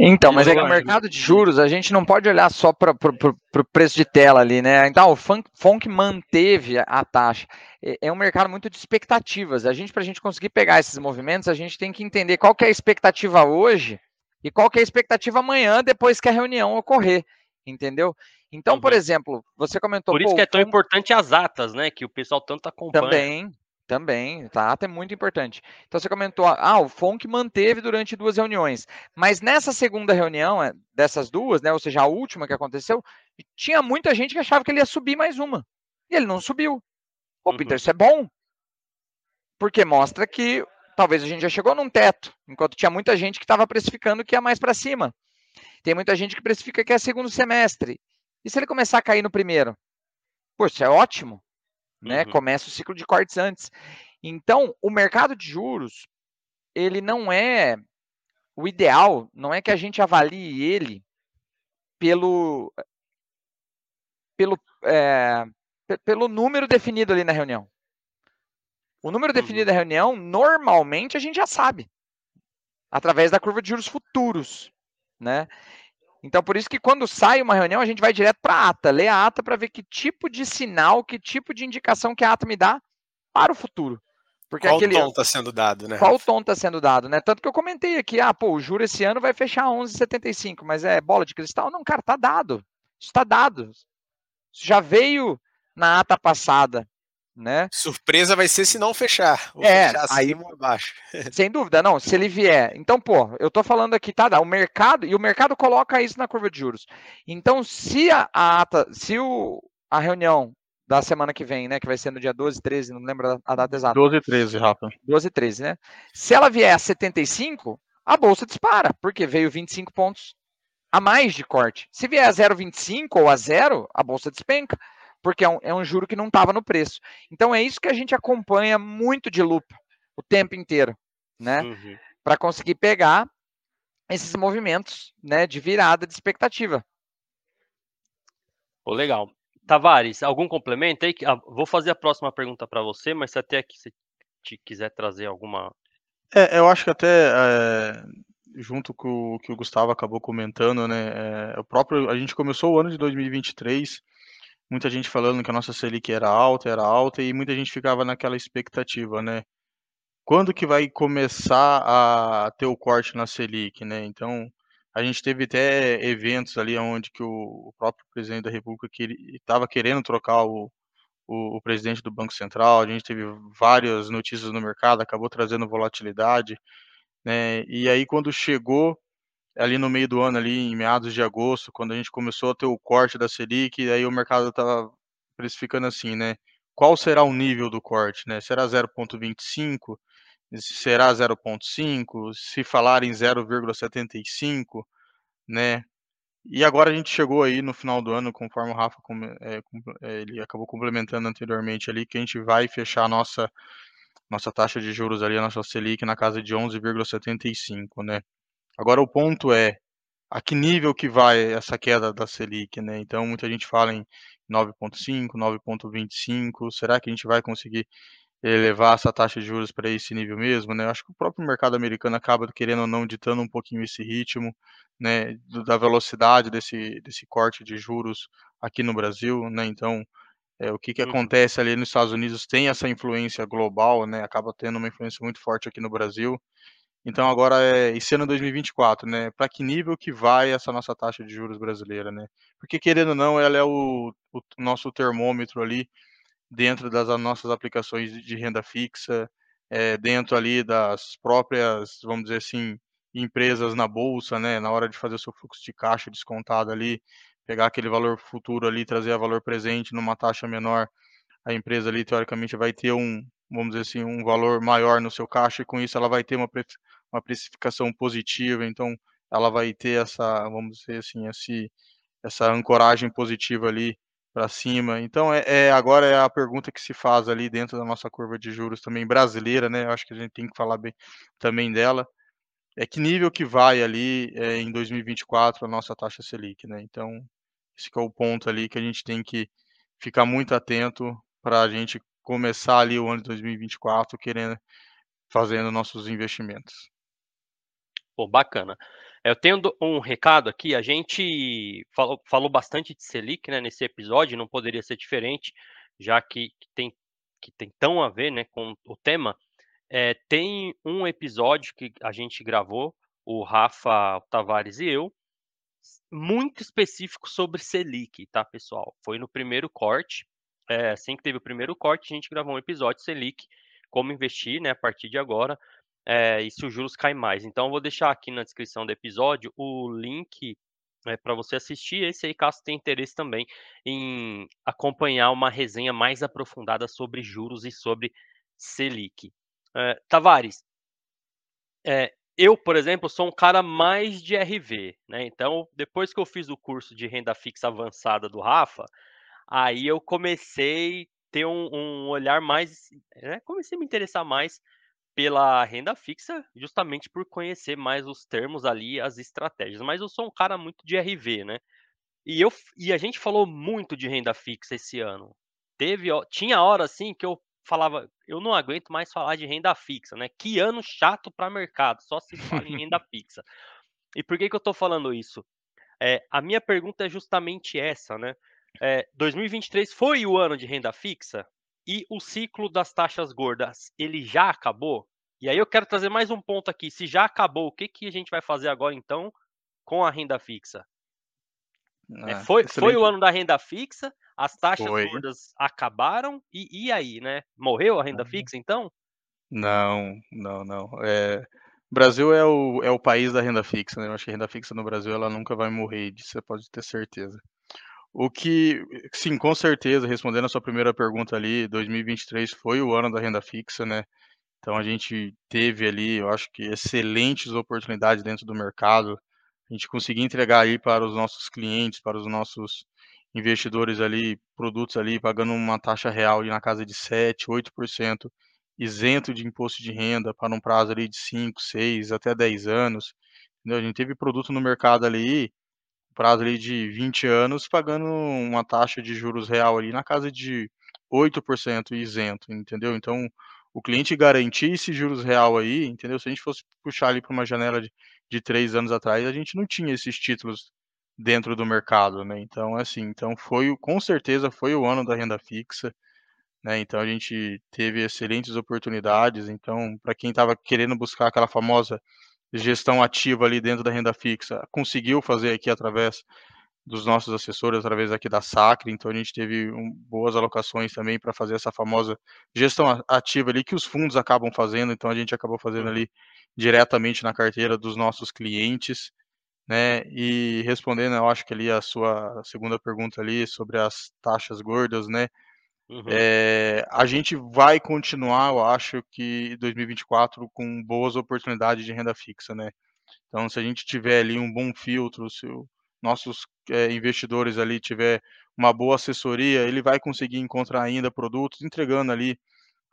Então, mas é que o mercado de juros, a gente não pode olhar só para o preço de tela ali, né? Então, o FONC manteve a taxa. É, é um mercado muito de expectativas. A gente, para a gente conseguir pegar esses movimentos, a gente tem que entender qual que é a expectativa hoje e qual que é a expectativa amanhã depois que a reunião ocorrer, entendeu? Então, uhum. por exemplo, você comentou... Por isso que é tão importante as atas, né? Que o pessoal tanto acompanha. Também, também, tá? A ata é muito importante. Então, você comentou, ah, o FONC manteve durante duas reuniões, mas nessa segunda reunião, é, dessas duas, né, ou seja, a última que aconteceu, tinha muita gente que achava que ele ia subir mais uma, e ele não subiu. Ô, uhum. Peter, isso é bom, porque mostra que talvez a gente já chegou num teto, enquanto tinha muita gente que estava precificando que ia mais para cima. Tem muita gente que precifica que é segundo semestre. E se ele começar a cair no primeiro? Poxa, é ótimo. Né? Uhum. Começa o ciclo de cortes antes. Então, o mercado de juros, ele não é o ideal, não é que a gente avalie ele pelo pelo é, pelo número definido ali na reunião. O número definido da uhum. reunião, normalmente a gente já sabe, através da curva de juros futuros, né? Então, por isso que quando sai uma reunião, a gente vai direto para a ata, lê a ata para ver que tipo de sinal, que tipo de indicação que a ata me dá para o futuro. Porque qual aquele, tom está sendo dado, né? Qual tom está sendo dado, né? Tanto que eu comentei aqui, ah, pô, o juro esse ano vai fechar 11,75, mas é bola de cristal? Não, cara, tá dado. Isso está dado. Isso já veio na ata passada né? Surpresa vai ser se não fechar. é, fechar aí abaixo. Sem dúvida, não. Se ele vier, então, pô, eu tô falando aqui, tá? O mercado e o mercado coloca isso na curva de juros. Então, se a, a ata, se o, a reunião da semana que vem, né, que vai ser no dia 12, 13, não lembro a data exata. 12 e 13, Rafa. 12 e 13, né? Se ela vier a 75, a bolsa dispara, porque veio 25 pontos a mais de corte. Se vier a 0,25 ou a zero, a bolsa despenca porque é um, é um juro que não estava no preço. Então é isso que a gente acompanha muito de lupa o tempo inteiro, né? Uhum. Para conseguir pegar esses movimentos, né, de virada de expectativa. Oh, legal. Tavares, algum complemento aí? Ah, vou fazer a próxima pergunta para você, mas se até aqui você te quiser trazer alguma. É, eu acho que até é, junto com o que o Gustavo acabou comentando, né? É, o próprio, a gente começou o ano de 2023 muita gente falando que a nossa Selic era alta, era alta, e muita gente ficava naquela expectativa, né? Quando que vai começar a ter o corte na Selic, né? Então, a gente teve até eventos ali onde que o, próprio presidente da República estava que querendo trocar o, o, o, presidente do Banco Central, a gente teve várias notícias no mercado, acabou trazendo volatilidade, né? E aí quando chegou ali no meio do ano, ali em meados de agosto, quando a gente começou a ter o corte da Selic, aí o mercado estava precificando assim, né? Qual será o nível do corte, né? Será 0,25? Será 0,5? Se falar em 0,75, né? E agora a gente chegou aí no final do ano, conforme o Rafa é, ele acabou complementando anteriormente ali, que a gente vai fechar a nossa nossa taxa de juros ali, a nossa Selic na casa de 11,75, né? Agora o ponto é a que nível que vai essa queda da Selic, né? Então muita gente fala em 9.5, 9.25, será que a gente vai conseguir elevar essa taxa de juros para esse nível mesmo, né? Eu acho que o próprio mercado americano acaba querendo ou não ditando um pouquinho esse ritmo, né, da velocidade desse desse corte de juros aqui no Brasil, né? Então, é, o que que Uhum. acontece ali nos Estados Unidos tem essa influência global, né? Acaba tendo uma influência muito forte aqui no Brasil. Então agora é esse ano 2024, né? Para que nível que vai essa nossa taxa de juros brasileira, né? Porque querendo ou não, ela é o, o nosso termômetro ali dentro das nossas aplicações de renda fixa, é, dentro ali das próprias, vamos dizer assim, empresas na bolsa, né? Na hora de fazer o seu fluxo de caixa descontado ali, pegar aquele valor futuro ali, trazer a valor presente numa taxa menor, a empresa ali teoricamente vai ter um, vamos dizer assim, um valor maior no seu caixa e com isso ela vai ter uma, uma precificação positiva, então ela vai ter essa, vamos dizer assim, esse, essa ancoragem positiva ali para cima. Então é, é, agora é a pergunta que se faz ali dentro da nossa curva de juros também brasileira, né? Eu acho que a gente tem que falar bem também dela. É que nível que vai ali é, em 2024 a nossa taxa Selic, né? Então esse é o ponto ali que a gente tem que ficar muito atento para a gente começar ali o ano de 2024 querendo fazendo nossos investimentos. Pô, bacana. Eu tenho um recado aqui. A gente falou, falou bastante de Selic né, nesse episódio, não poderia ser diferente, já que, que tem, que tem tão a ver né, com o tema. É, tem um episódio que a gente gravou, o Rafa Tavares e eu, muito específico sobre Selic, tá, pessoal? Foi no primeiro corte. É, assim que teve o primeiro corte, a gente gravou um episódio Selic, como investir né, a partir de agora é, e se os juros caem mais. Então, eu vou deixar aqui na descrição do episódio o link é, para você assistir. Esse aí, caso tenha interesse também em acompanhar uma resenha mais aprofundada sobre juros e sobre Selic. É, Tavares, é, eu, por exemplo, sou um cara mais de RV, né? Então, depois que eu fiz o curso de renda fixa avançada do Rafa, aí eu comecei a ter um, um olhar mais, né? comecei a me interessar mais pela renda fixa, justamente por conhecer mais os termos ali, as estratégias. Mas eu sou um cara muito de RV, né? E, eu, e a gente falou muito de renda fixa esse ano. Teve, tinha hora assim que eu falava, eu não aguento mais falar de renda fixa, né? Que ano chato para mercado, só se fala em renda fixa. E por que, que eu estou falando isso? É, a minha pergunta é justamente essa, né? É, 2023 foi o ano de renda fixa? E o ciclo das taxas gordas, ele já acabou? E aí eu quero trazer mais um ponto aqui. Se já acabou, o que, que a gente vai fazer agora então com a renda fixa? É, ah, foi, foi o ano da renda fixa, as taxas foi. gordas acabaram, e, e aí, né? Morreu a renda fixa então? Não, não, não. É, o Brasil é o, é o país da renda fixa, né? Eu acho que a renda fixa no Brasil ela nunca vai morrer, disso você pode ter certeza. O que, sim, com certeza, respondendo a sua primeira pergunta ali, 2023 foi o ano da renda fixa, né? Então a gente teve ali, eu acho que excelentes oportunidades dentro do mercado. A gente conseguiu entregar aí para os nossos clientes, para os nossos investidores ali, produtos ali, pagando uma taxa real na casa de 7, 8%, isento de imposto de renda para um prazo ali de 5, 6, até 10 anos. Entendeu? A gente teve produto no mercado ali prazo ali de 20 anos, pagando uma taxa de juros real ali na casa de 8% isento, entendeu? Então, o cliente garantir esse juros real aí, entendeu? Se a gente fosse puxar ali para uma janela de, de três anos atrás, a gente não tinha esses títulos dentro do mercado, né? Então, assim, então foi, com certeza, foi o ano da renda fixa, né? Então a gente teve excelentes oportunidades. Então, para quem estava querendo buscar aquela famosa gestão ativa ali dentro da renda fixa, conseguiu fazer aqui através dos nossos assessores, através aqui da Sacre, então a gente teve um, boas alocações também para fazer essa famosa gestão ativa ali que os fundos acabam fazendo, então a gente acabou fazendo ali diretamente na carteira dos nossos clientes, né? E respondendo, eu acho que ali a sua segunda pergunta ali sobre as taxas gordas, né? Uhum. É, a gente vai continuar, eu acho que 2024 com boas oportunidades de renda fixa, né? Então, se a gente tiver ali um bom filtro, se o, nossos é, investidores ali tiver uma boa assessoria, ele vai conseguir encontrar ainda produtos entregando ali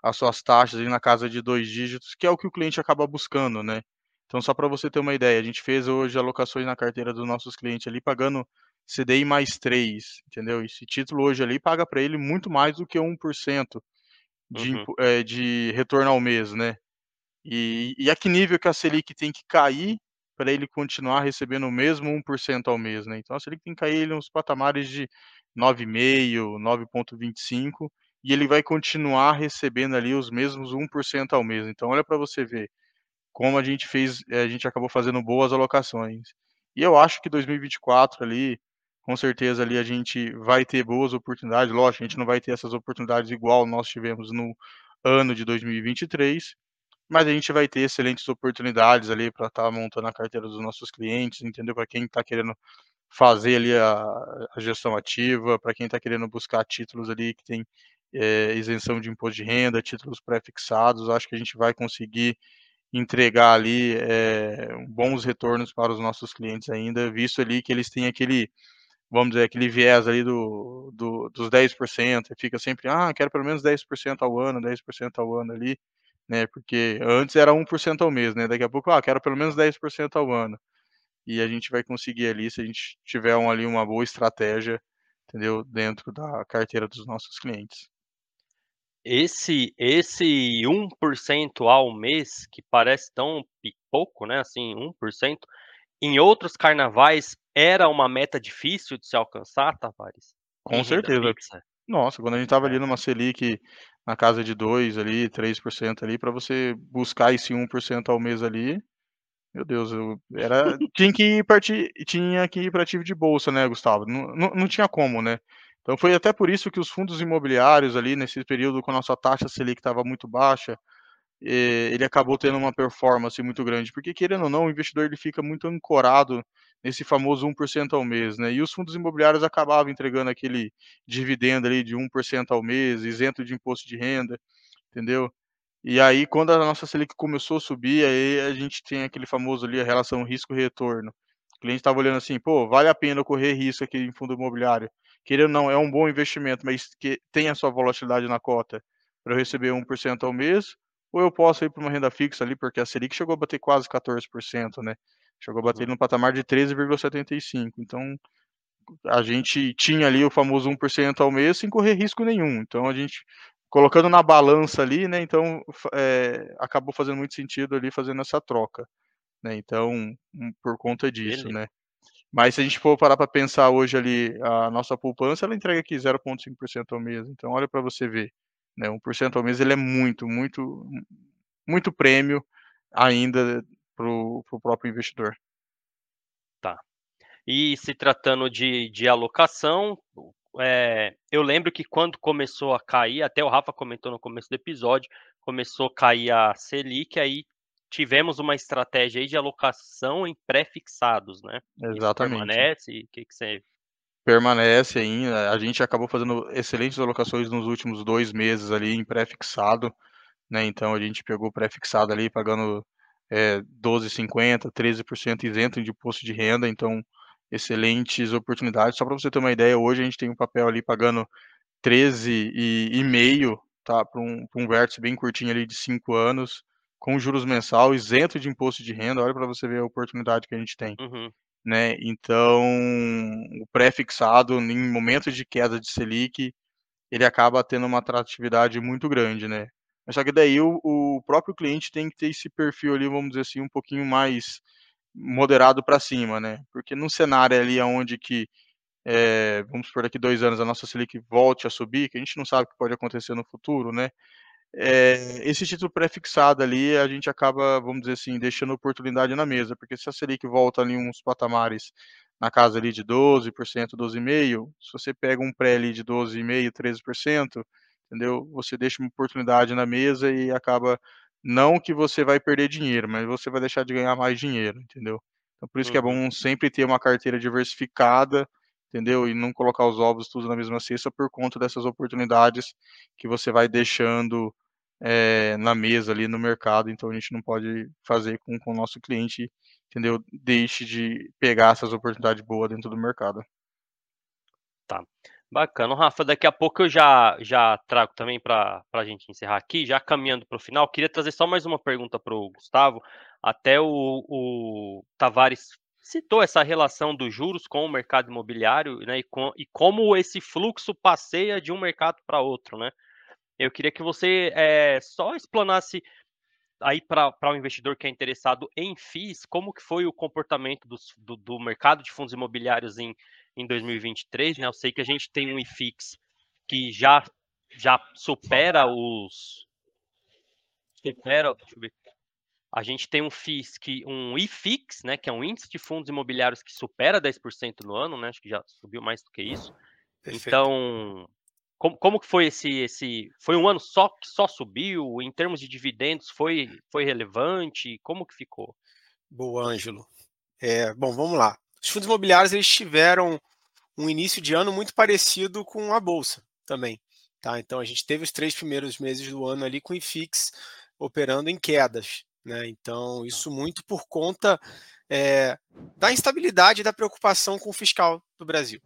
as suas taxas ali na casa de dois dígitos, que é o que o cliente acaba buscando, né? Então, só para você ter uma ideia, a gente fez hoje alocações na carteira dos nossos clientes ali pagando CDI mais 3, entendeu? Esse título hoje ali paga para ele muito mais do que 1% de, Uhum. é, de retorno ao mês, né? E, e a que nível que a Selic tem que cair para ele continuar recebendo o mesmo 1% ao mês, né? Então a Selic tem que cair nos patamares de 9,5, 9,25 e ele vai continuar recebendo ali os mesmos 1% ao mês. Então olha para você ver como a gente fez, eh, a gente acabou fazendo boas alocações. E eu acho que 2024 ali, com certeza ali a gente vai ter boas oportunidades. Lógico, a gente não vai ter essas oportunidades igual nós tivemos no ano de 2023, mas a gente vai ter excelentes oportunidades ali para estar tá montando a carteira dos nossos clientes, entendeu? Para quem está querendo fazer ali a, a gestão ativa, para quem está querendo buscar títulos ali que tem é, isenção de imposto de renda, títulos pré-fixados, acho que a gente vai conseguir entregar ali é, bons retornos para os nossos clientes ainda, visto ali que eles têm aquele, vamos dizer, aquele viés ali do, do, dos 10%, fica sempre, ah, quero pelo menos 10% ao ano, 10% ao ano ali, né, porque antes era 1% ao mês, né, daqui a pouco, ah, quero pelo menos 10% ao ano, e a gente vai conseguir ali, se a gente tiver um, ali uma boa estratégia, entendeu, dentro da carteira dos nossos clientes. Esse esse 1% ao mês, que parece tão pouco, né, assim, 1%, em outros carnavais era uma meta difícil de se alcançar, Tavares? Com certeza. Nossa, quando a gente estava é. ali numa Selic na casa de 2 ali, 3% ali, para você buscar esse 1% ao mês ali, meu Deus, eu era tinha que ir partir, tinha que ir para ativo de bolsa, né, Gustavo? Não, não, não tinha como, né? Então foi até por isso que os fundos imobiliários ali nesse período com a nossa taxa Selic estava muito baixa, eh, ele acabou tendo uma performance muito grande, porque querendo ou não, o investidor ele fica muito ancorado nesse famoso 1% ao mês, né? E os fundos imobiliários acabavam entregando aquele dividendo ali de 1% ao mês, isento de imposto de renda, entendeu? E aí quando a nossa Selic começou a subir, aí a gente tem aquele famoso ali a relação risco-retorno. O cliente estava olhando assim, pô, vale a pena correr risco aqui em fundo imobiliário querendo ou não, é um bom investimento, mas que tem a sua volatilidade na cota para eu receber 1% ao mês, ou eu posso ir para uma renda fixa ali, porque a Selic chegou a bater quase 14%, né? Chegou a bater uhum. no patamar de 13,75%. Então, a gente tinha ali o famoso 1% ao mês sem correr risco nenhum. Então, a gente, colocando na balança ali, né? Então, é, acabou fazendo muito sentido ali fazendo essa troca. Né? Então, por conta disso, né? Mas se a gente for parar para pensar hoje ali, a nossa poupança, ela entrega aqui 0,5% ao mês. Então, olha para você ver, né? 1% ao mês ele é muito, muito, muito prêmio ainda para o próprio investidor. Tá. E se tratando de, de alocação, é, eu lembro que quando começou a cair, até o Rafa comentou no começo do episódio, começou a cair a Selic, aí tivemos uma estratégia aí de alocação em pré-fixados, né? Exatamente. Isso permanece? O que, que você. Permanece ainda. A gente acabou fazendo excelentes alocações nos últimos dois meses ali em pré-fixado, né? Então a gente pegou pré-fixado ali pagando é, 12,50, 13% isento de imposto de renda, então excelentes oportunidades. Só para você ter uma ideia, hoje a gente tem um papel ali pagando 13,5, tá? Para um, um vértice bem curtinho ali de 5 anos com juros mensal, isento de imposto de renda, olha para você ver a oportunidade que a gente tem. Uhum. Né? Então, o pré-fixado, em momentos de queda de Selic, ele acaba tendo uma atratividade muito grande, né? Mas só que daí o, o próprio cliente tem que ter esse perfil ali, vamos dizer assim, um pouquinho mais moderado para cima, né? Porque num cenário ali onde que, é, vamos por daqui dois anos, a nossa Selic volte a subir, que a gente não sabe o que pode acontecer no futuro, né? é, esse título pré-fixado ali, a gente acaba, vamos dizer assim, deixando oportunidade na mesa, porque se a Selic volta ali uns patamares na casa ali de 12%, 12,5%, se você pega um pré ali de 12,5%, 13%, entendeu? Você deixa uma oportunidade na mesa e acaba, não que você vai perder dinheiro, mas você vai deixar de ganhar mais dinheiro, entendeu? Então, por isso uhum. que é uhum. bom sempre ter uma carteira diversificada, entendeu? E não colocar os ovos tudo na mesma cesta por conta dessas oportunidades que você vai deixando é, na mesa ali no mercado, então a gente não pode fazer com que o nosso cliente, entendeu? Deixe de pegar essas oportunidades boas dentro do mercado. Tá. Bacana, Rafa. Daqui a pouco eu já, já trago também para a gente encerrar aqui, já caminhando para o final. Queria trazer só mais uma pergunta para o Gustavo. Até o, o Tavares citou essa relação dos juros com o mercado imobiliário né, e, com, e como esse fluxo passeia de um mercado para outro. Né? Eu queria que você é, só explanasse aí para o investidor que é interessado em FIIs, como que foi o comportamento do, do, do mercado de fundos imobiliários em, em 2023, né? Eu sei que a gente tem um IFIX que já, já supera os... Supera, deixa eu ver. A gente tem um FIX, que, um IFIX, né, que é um índice de fundos imobiliários que supera 10% no ano, né? Acho que já subiu mais do que isso. Perfeito. Então, como, como que foi esse, esse. Foi um ano só que só subiu? Em termos de dividendos, foi, foi relevante? Como que ficou? Boa, Ângelo. É, bom, vamos lá. Os fundos imobiliários eles tiveram um início de ano muito parecido com a Bolsa também. Tá? Então a gente teve os três primeiros meses do ano ali com o IFIX operando em quedas. Né? Então, isso muito por conta é, da instabilidade e da preocupação com o fiscal do Brasil.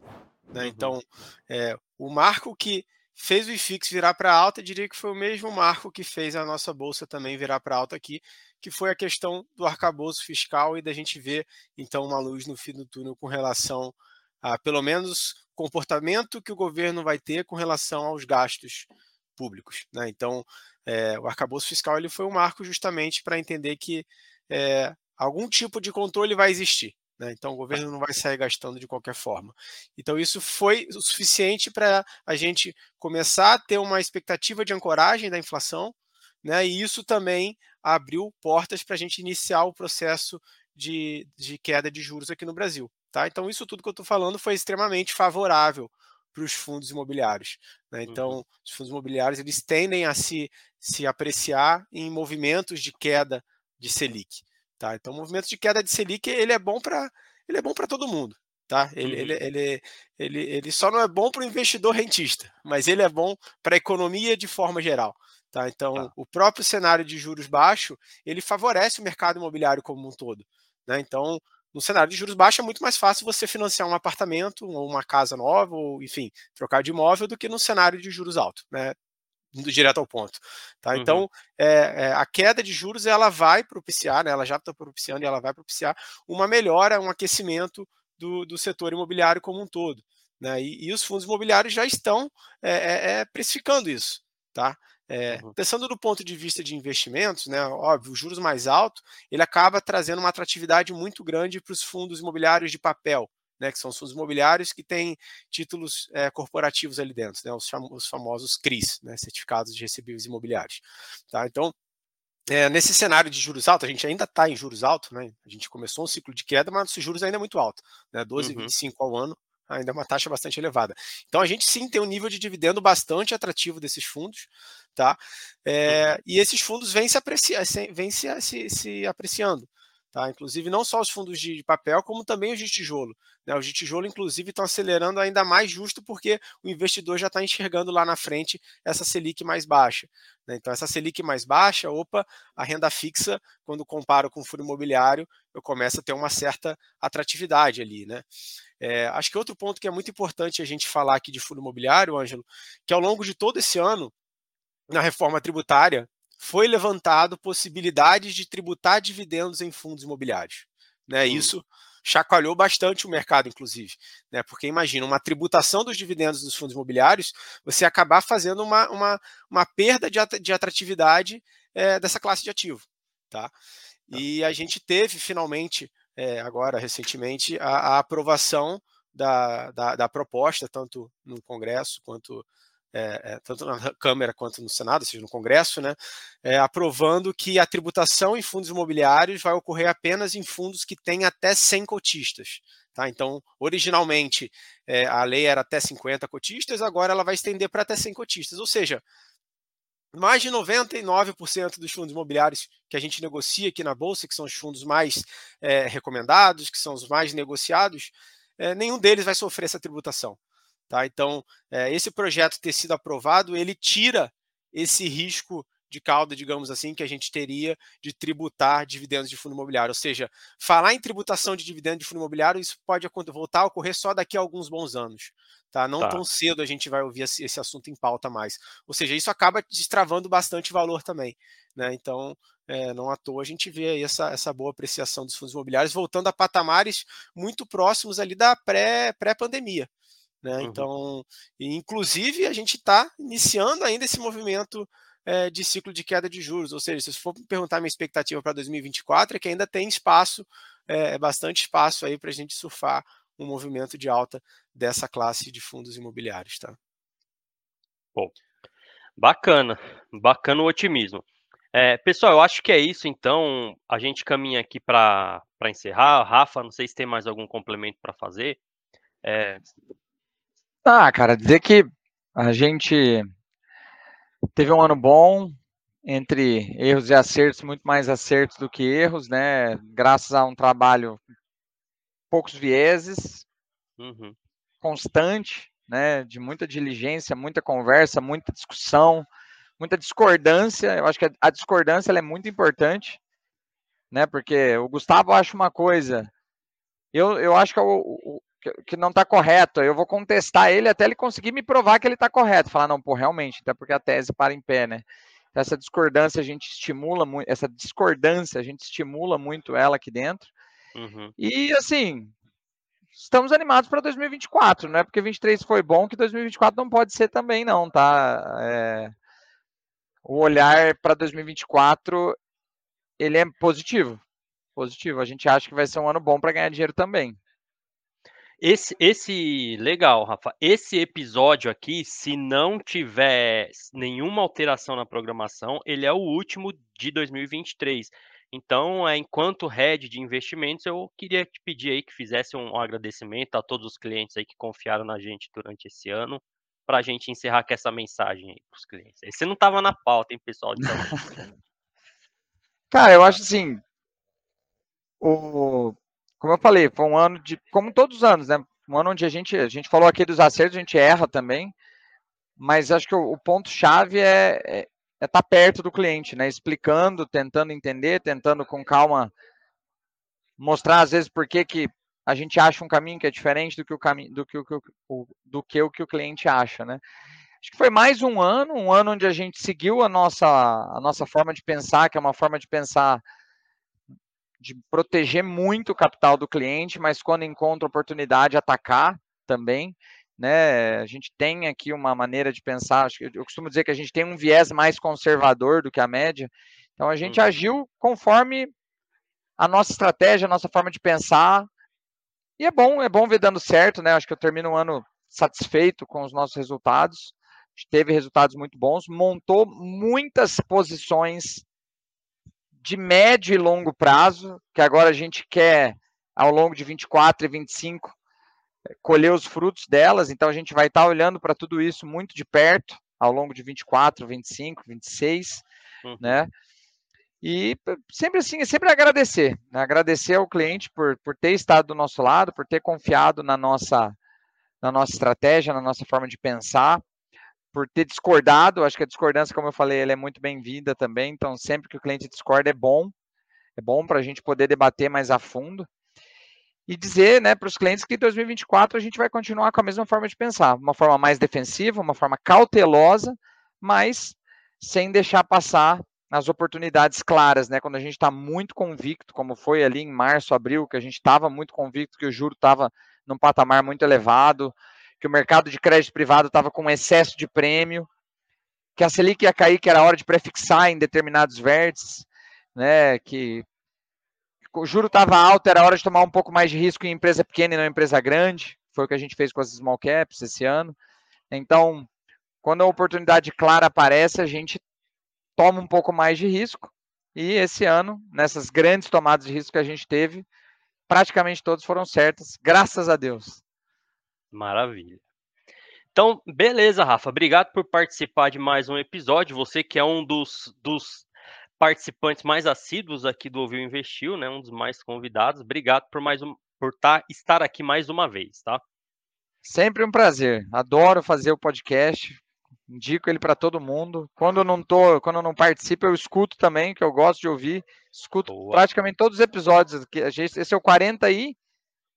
Né? Uhum. Então, é, o marco que fez o IFIX virar para alta, diria que foi o mesmo marco que fez a nossa bolsa também virar para alta aqui, que foi a questão do arcabouço fiscal e da gente ver então uma luz no fim do túnel com relação a pelo menos comportamento que o governo vai ter com relação aos gastos públicos. Né? Então, é, o arcabouço fiscal ele foi um marco justamente para entender que é, algum tipo de controle vai existir. Né? Então, o governo não vai sair gastando de qualquer forma. Então, isso foi o suficiente para a gente começar a ter uma expectativa de ancoragem da inflação, né? e isso também abriu portas para a gente iniciar o processo de, de queda de juros aqui no Brasil. Tá? Então, isso tudo que eu estou falando foi extremamente favorável para os fundos imobiliários. Né? Então, uhum. os fundos imobiliários eles tendem a se, se apreciar em movimentos de queda de Selic. Tá? Então, o movimento de queda de Selic ele é bom para ele é bom para todo mundo. Tá? Ele, uhum. ele, ele, ele, ele só não é bom para o investidor rentista, mas ele é bom para a economia de forma geral. Tá? Então, tá. o próprio cenário de juros baixo ele favorece o mercado imobiliário como um todo. Né? Então, no cenário de juros baixos é muito mais fácil você financiar um apartamento ou uma casa nova, ou enfim, trocar de imóvel do que no cenário de juros altos. Né? Indo direto ao ponto. Tá? Uhum. Então, é, é, a queda de juros ela vai propiciar, né, ela já está propiciando e ela vai propiciar uma melhora, um aquecimento do, do setor imobiliário como um todo. Né? E, e os fundos imobiliários já estão é, é, é precificando isso. Tá? Uhum. Pensando do ponto de vista de investimentos, né, óbvio, os juros mais altos, ele acaba trazendo uma atratividade muito grande para os fundos imobiliários de papel, né, que são os fundos imobiliários que têm títulos é, corporativos ali dentro, né, os, os, famosos CRIs, né, certificados de recebíveis imobiliários. Tá? Então, é, nesse cenário de juros altos, a gente ainda está em juros altos, né? A gente começou um ciclo de queda, mas os juros ainda é muito alto, né? 12,25 uhum. ao ano, ainda é uma taxa bastante elevada. Então a gente sim tem um nível de dividendo bastante atrativo desses fundos, tá? É, uhum. E esses fundos vêm se, aprecia, vêm se, se, se apreciando. Tá? Inclusive, não só os fundos de papel, como também os de tijolo. Né? Os de tijolo, inclusive, estão acelerando ainda mais justo porque o investidor já está enxergando lá na frente essa Selic mais baixa. Né? Então, essa Selic mais baixa, opa, a renda fixa, quando comparo com o fundo imobiliário, eu começo a ter uma certa atratividade ali. Né? É, acho que outro ponto que é muito importante a gente falar aqui de fundo imobiliário, Ângelo, que ao longo de todo esse ano, na reforma tributária, foi levantado possibilidades de tributar dividendos em fundos imobiliários. Né? Hum. Isso chacoalhou bastante o mercado, inclusive. Né? Porque imagina, uma tributação dos dividendos dos fundos imobiliários, você acabar fazendo uma, uma, uma perda de atratividade é, dessa classe de ativo. Tá? tá? E a gente teve, finalmente, é, agora, recentemente, a, a aprovação da, da, da, proposta, tanto no Congresso quanto é, é, tanto na Câmara quanto no Senado, ou seja, no Congresso, né, é, aprovando que a tributação em fundos imobiliários vai ocorrer apenas em fundos que têm até 100 cotistas. Tá? Então, originalmente, é, a lei era até 50 cotistas, agora ela vai estender para até 100 cotistas, ou seja, mais de 99% dos fundos imobiliários que a gente negocia aqui na Bolsa, que são os fundos mais é, recomendados, que são os mais negociados, é, nenhum deles vai sofrer essa tributação. Tá? Então, é, esse projeto ter sido aprovado, ele tira esse risco de cauda, digamos assim, que a gente teria de tributar dividendos de fundo imobiliário. Ou seja, falar em tributação de dividendos de fundo imobiliário, isso pode voltar a ocorrer só daqui a alguns bons anos. Tá? Não tá. tão cedo a gente vai ouvir esse assunto em pauta mais. Ou seja, isso acaba destravando bastante valor também. Né? Então, é, não à toa a gente vê aí essa, essa boa apreciação dos fundos imobiliários voltando a patamares muito próximos ali da pré-pandemia. Pré né? Uhum. Então, inclusive, a gente está iniciando ainda esse movimento é, de ciclo de queda de juros. Ou seja, se for perguntar minha expectativa para 2024, é que ainda tem espaço, é, bastante espaço aí para a gente surfar um movimento de alta dessa classe de fundos imobiliários. Tá? Bom, bacana, bacana o otimismo. É, pessoal, eu acho que é isso, então a gente caminha aqui para encerrar. Rafa, não sei se tem mais algum complemento para fazer. É... Ah, cara, dizer que a gente teve um ano bom, entre erros e acertos, muito mais acertos do que erros, né? Graças a um trabalho poucos vieses, uhum. constante, né? De muita diligência, muita conversa, muita discussão, muita discordância. Eu acho que a discordância é muito importante, né? Porque o Gustavo acha uma coisa, eu, eu acho que é o, o que não está correto. Eu vou contestar ele até ele conseguir me provar que ele está correto. Falar, não, pô, realmente, até porque a tese para em pé, né? Essa discordância a gente estimula muito, essa discordância a gente estimula muito ela aqui dentro. Uhum. E assim, estamos animados para 2024, não é porque 23 foi bom que 2024 não pode ser também, não, tá? É... O olhar para 2024 ele é positivo, positivo. A gente acha que vai ser um ano bom para ganhar dinheiro também. Esse, esse, legal, Rafa. Esse episódio aqui, se não tiver nenhuma alteração na programação, ele é o último de 2023. Então, é, enquanto head de investimentos, eu queria te pedir aí que fizesse um, agradecimento a todos os clientes aí que confiaram na gente durante esse ano, para a gente encerrar com essa mensagem aí para os clientes. Você não estava na pauta, hein, pessoal? Cara, eu acho assim, o como eu falei, foi um ano de, como todos os anos, né? Um ano onde a gente, a gente falou aqui dos acertos, a gente erra também, mas acho que o, o ponto-chave é estar é, é tá perto do cliente, né? Explicando, tentando entender, tentando com calma mostrar às vezes por que, que a gente acha um caminho que é diferente do que o caminho do que o, o, do que o que o cliente acha, né? Acho que foi mais um ano, um ano onde a gente seguiu a nossa a nossa forma de pensar, que é uma forma de pensar de proteger muito o capital do cliente, mas quando encontra oportunidade, atacar também. Né? A gente tem aqui uma maneira de pensar, eu costumo dizer que a gente tem um viés mais conservador do que a média, então a gente uhum. agiu conforme a nossa estratégia, a nossa forma de pensar, e é bom, é bom ver dando certo, né? Acho que eu termino o ano satisfeito com os nossos resultados. Teve resultados muito bons, montou muitas posições de médio e longo prazo, que agora a gente quer, ao longo de 24 e 25, colher os frutos delas, então a gente vai estar olhando para tudo isso muito de perto, ao longo de 24, 25, 26, uhum. né? E sempre assim, sempre agradecer, né? agradecer ao cliente por, por ter estado do nosso lado, por ter confiado na nossa, na nossa estratégia, na nossa forma de pensar, por ter discordado. Acho que a discordância, como eu falei, ela é muito bem-vinda também. Então, sempre que o cliente discorda, é bom. É bom para a gente poder debater mais a fundo. E dizer né, para os clientes que em 2024 a gente vai continuar com a mesma forma de pensar, uma forma mais defensiva, uma forma cautelosa, mas sem deixar passar as oportunidades claras, né? Quando a gente está muito convicto, como foi ali em março, abril, que a gente estava muito convicto que o juro estava num patamar muito elevado, que o mercado de crédito privado estava com excesso de prêmio, que a Selic ia cair, que era hora de prefixar em determinados vértices, né, que o juro estava alto, era hora de tomar um pouco mais de risco em empresa pequena e não em empresa grande, foi o que a gente fez com as small caps esse ano. Então, quando a oportunidade clara aparece, a gente toma um pouco mais de risco, e esse ano, nessas grandes tomadas de risco que a gente teve, praticamente todas foram certas, graças a Deus. Maravilha. Então, beleza, Rafa. Obrigado por participar de mais um episódio. Você que é um dos, dos participantes mais assíduos aqui do Ouviu Investiu, né? Um dos mais convidados. Obrigado por mais um, por tá, estar aqui mais uma vez, tá? Sempre um prazer. Adoro fazer o podcast. indico ele para todo mundo. Quando eu não tô, quando eu não participo, eu escuto também, que eu gosto de ouvir. Escuto Boa. praticamente todos os episódios. Esse é o 40 aí?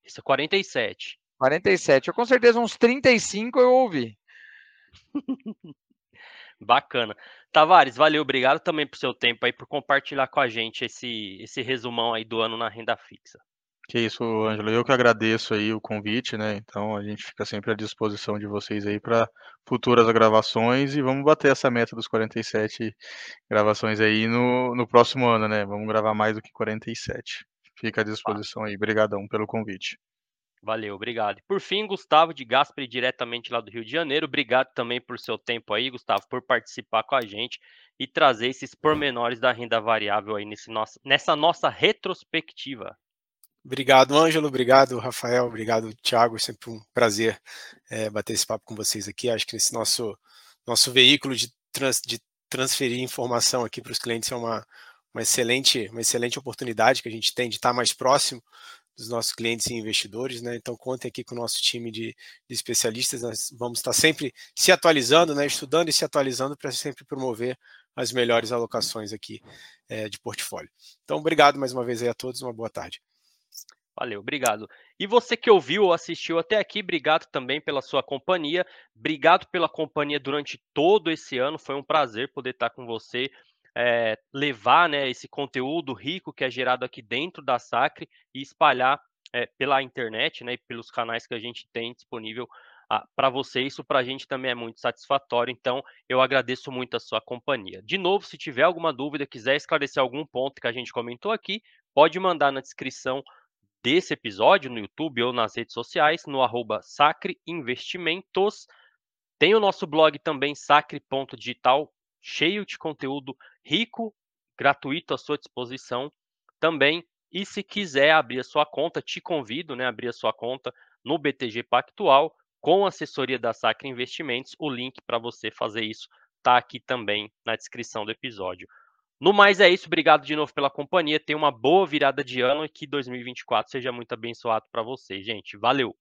Esse é o 47. 47. Eu com certeza uns 35 eu ouvi. Bacana. Tavares, valeu, obrigado também por seu tempo aí, por compartilhar com a gente esse, esse resumão aí do ano na renda fixa. Que isso, Ângelo. Eu que agradeço aí o convite, né? Então a gente fica sempre à disposição de vocês aí para futuras gravações e vamos bater essa meta dos 47 gravações aí no, no próximo ano, né? Vamos gravar mais do que 47. Fica à disposição aí. Obrigadão pelo convite. Valeu, obrigado. Por fim, Gustavo de Gasperi, diretamente lá do Rio de Janeiro. Obrigado também por seu tempo aí, Gustavo, por participar com a gente e trazer esses pormenores da renda variável aí nesse nosso, nessa nossa retrospectiva. Obrigado, Ângelo. Obrigado, Rafael. Obrigado, Thiago. Sempre um prazer é, bater esse papo com vocês aqui. Acho que esse nosso, nosso veículo de, trans, de transferir informação aqui para os clientes é uma, uma, excelente, uma excelente oportunidade que a gente tem de estar mais próximo dos nossos clientes e investidores, né? Então contem aqui com o nosso time de, de especialistas, nós vamos estar sempre se atualizando, né? Estudando e se atualizando para sempre promover as melhores alocações aqui é, de portfólio. Então, obrigado mais uma vez aí a todos, uma boa tarde. Valeu, obrigado. E você que ouviu ou assistiu até aqui, obrigado também pela sua companhia. Obrigado pela companhia durante todo esse ano. Foi um prazer poder estar com você é, levar né, esse conteúdo rico que é gerado aqui dentro da Sacre e espalhar é, pela internet né, e pelos canais que a gente tem disponível ah, para você. Isso para a gente também é muito satisfatório. Então, eu agradeço muito a sua companhia. De novo, se tiver alguma dúvida, quiser esclarecer algum ponto que a gente comentou aqui, pode mandar na descrição desse episódio no YouTube ou nas redes sociais, no arroba Sacre Investimentos. Tem o nosso blog também, sacre.digital, cheio de conteúdo rico, gratuito à sua disposição também. E se quiser abrir a sua conta, te convido né, abrir a sua conta no BTG Pactual com assessoria da Sacra Investimentos. O link para você fazer isso está aqui também na descrição do episódio. No mais é isso, obrigado de novo pela companhia. Tenha uma boa virada de ano e que 2024 seja muito abençoado para você, gente. Valeu!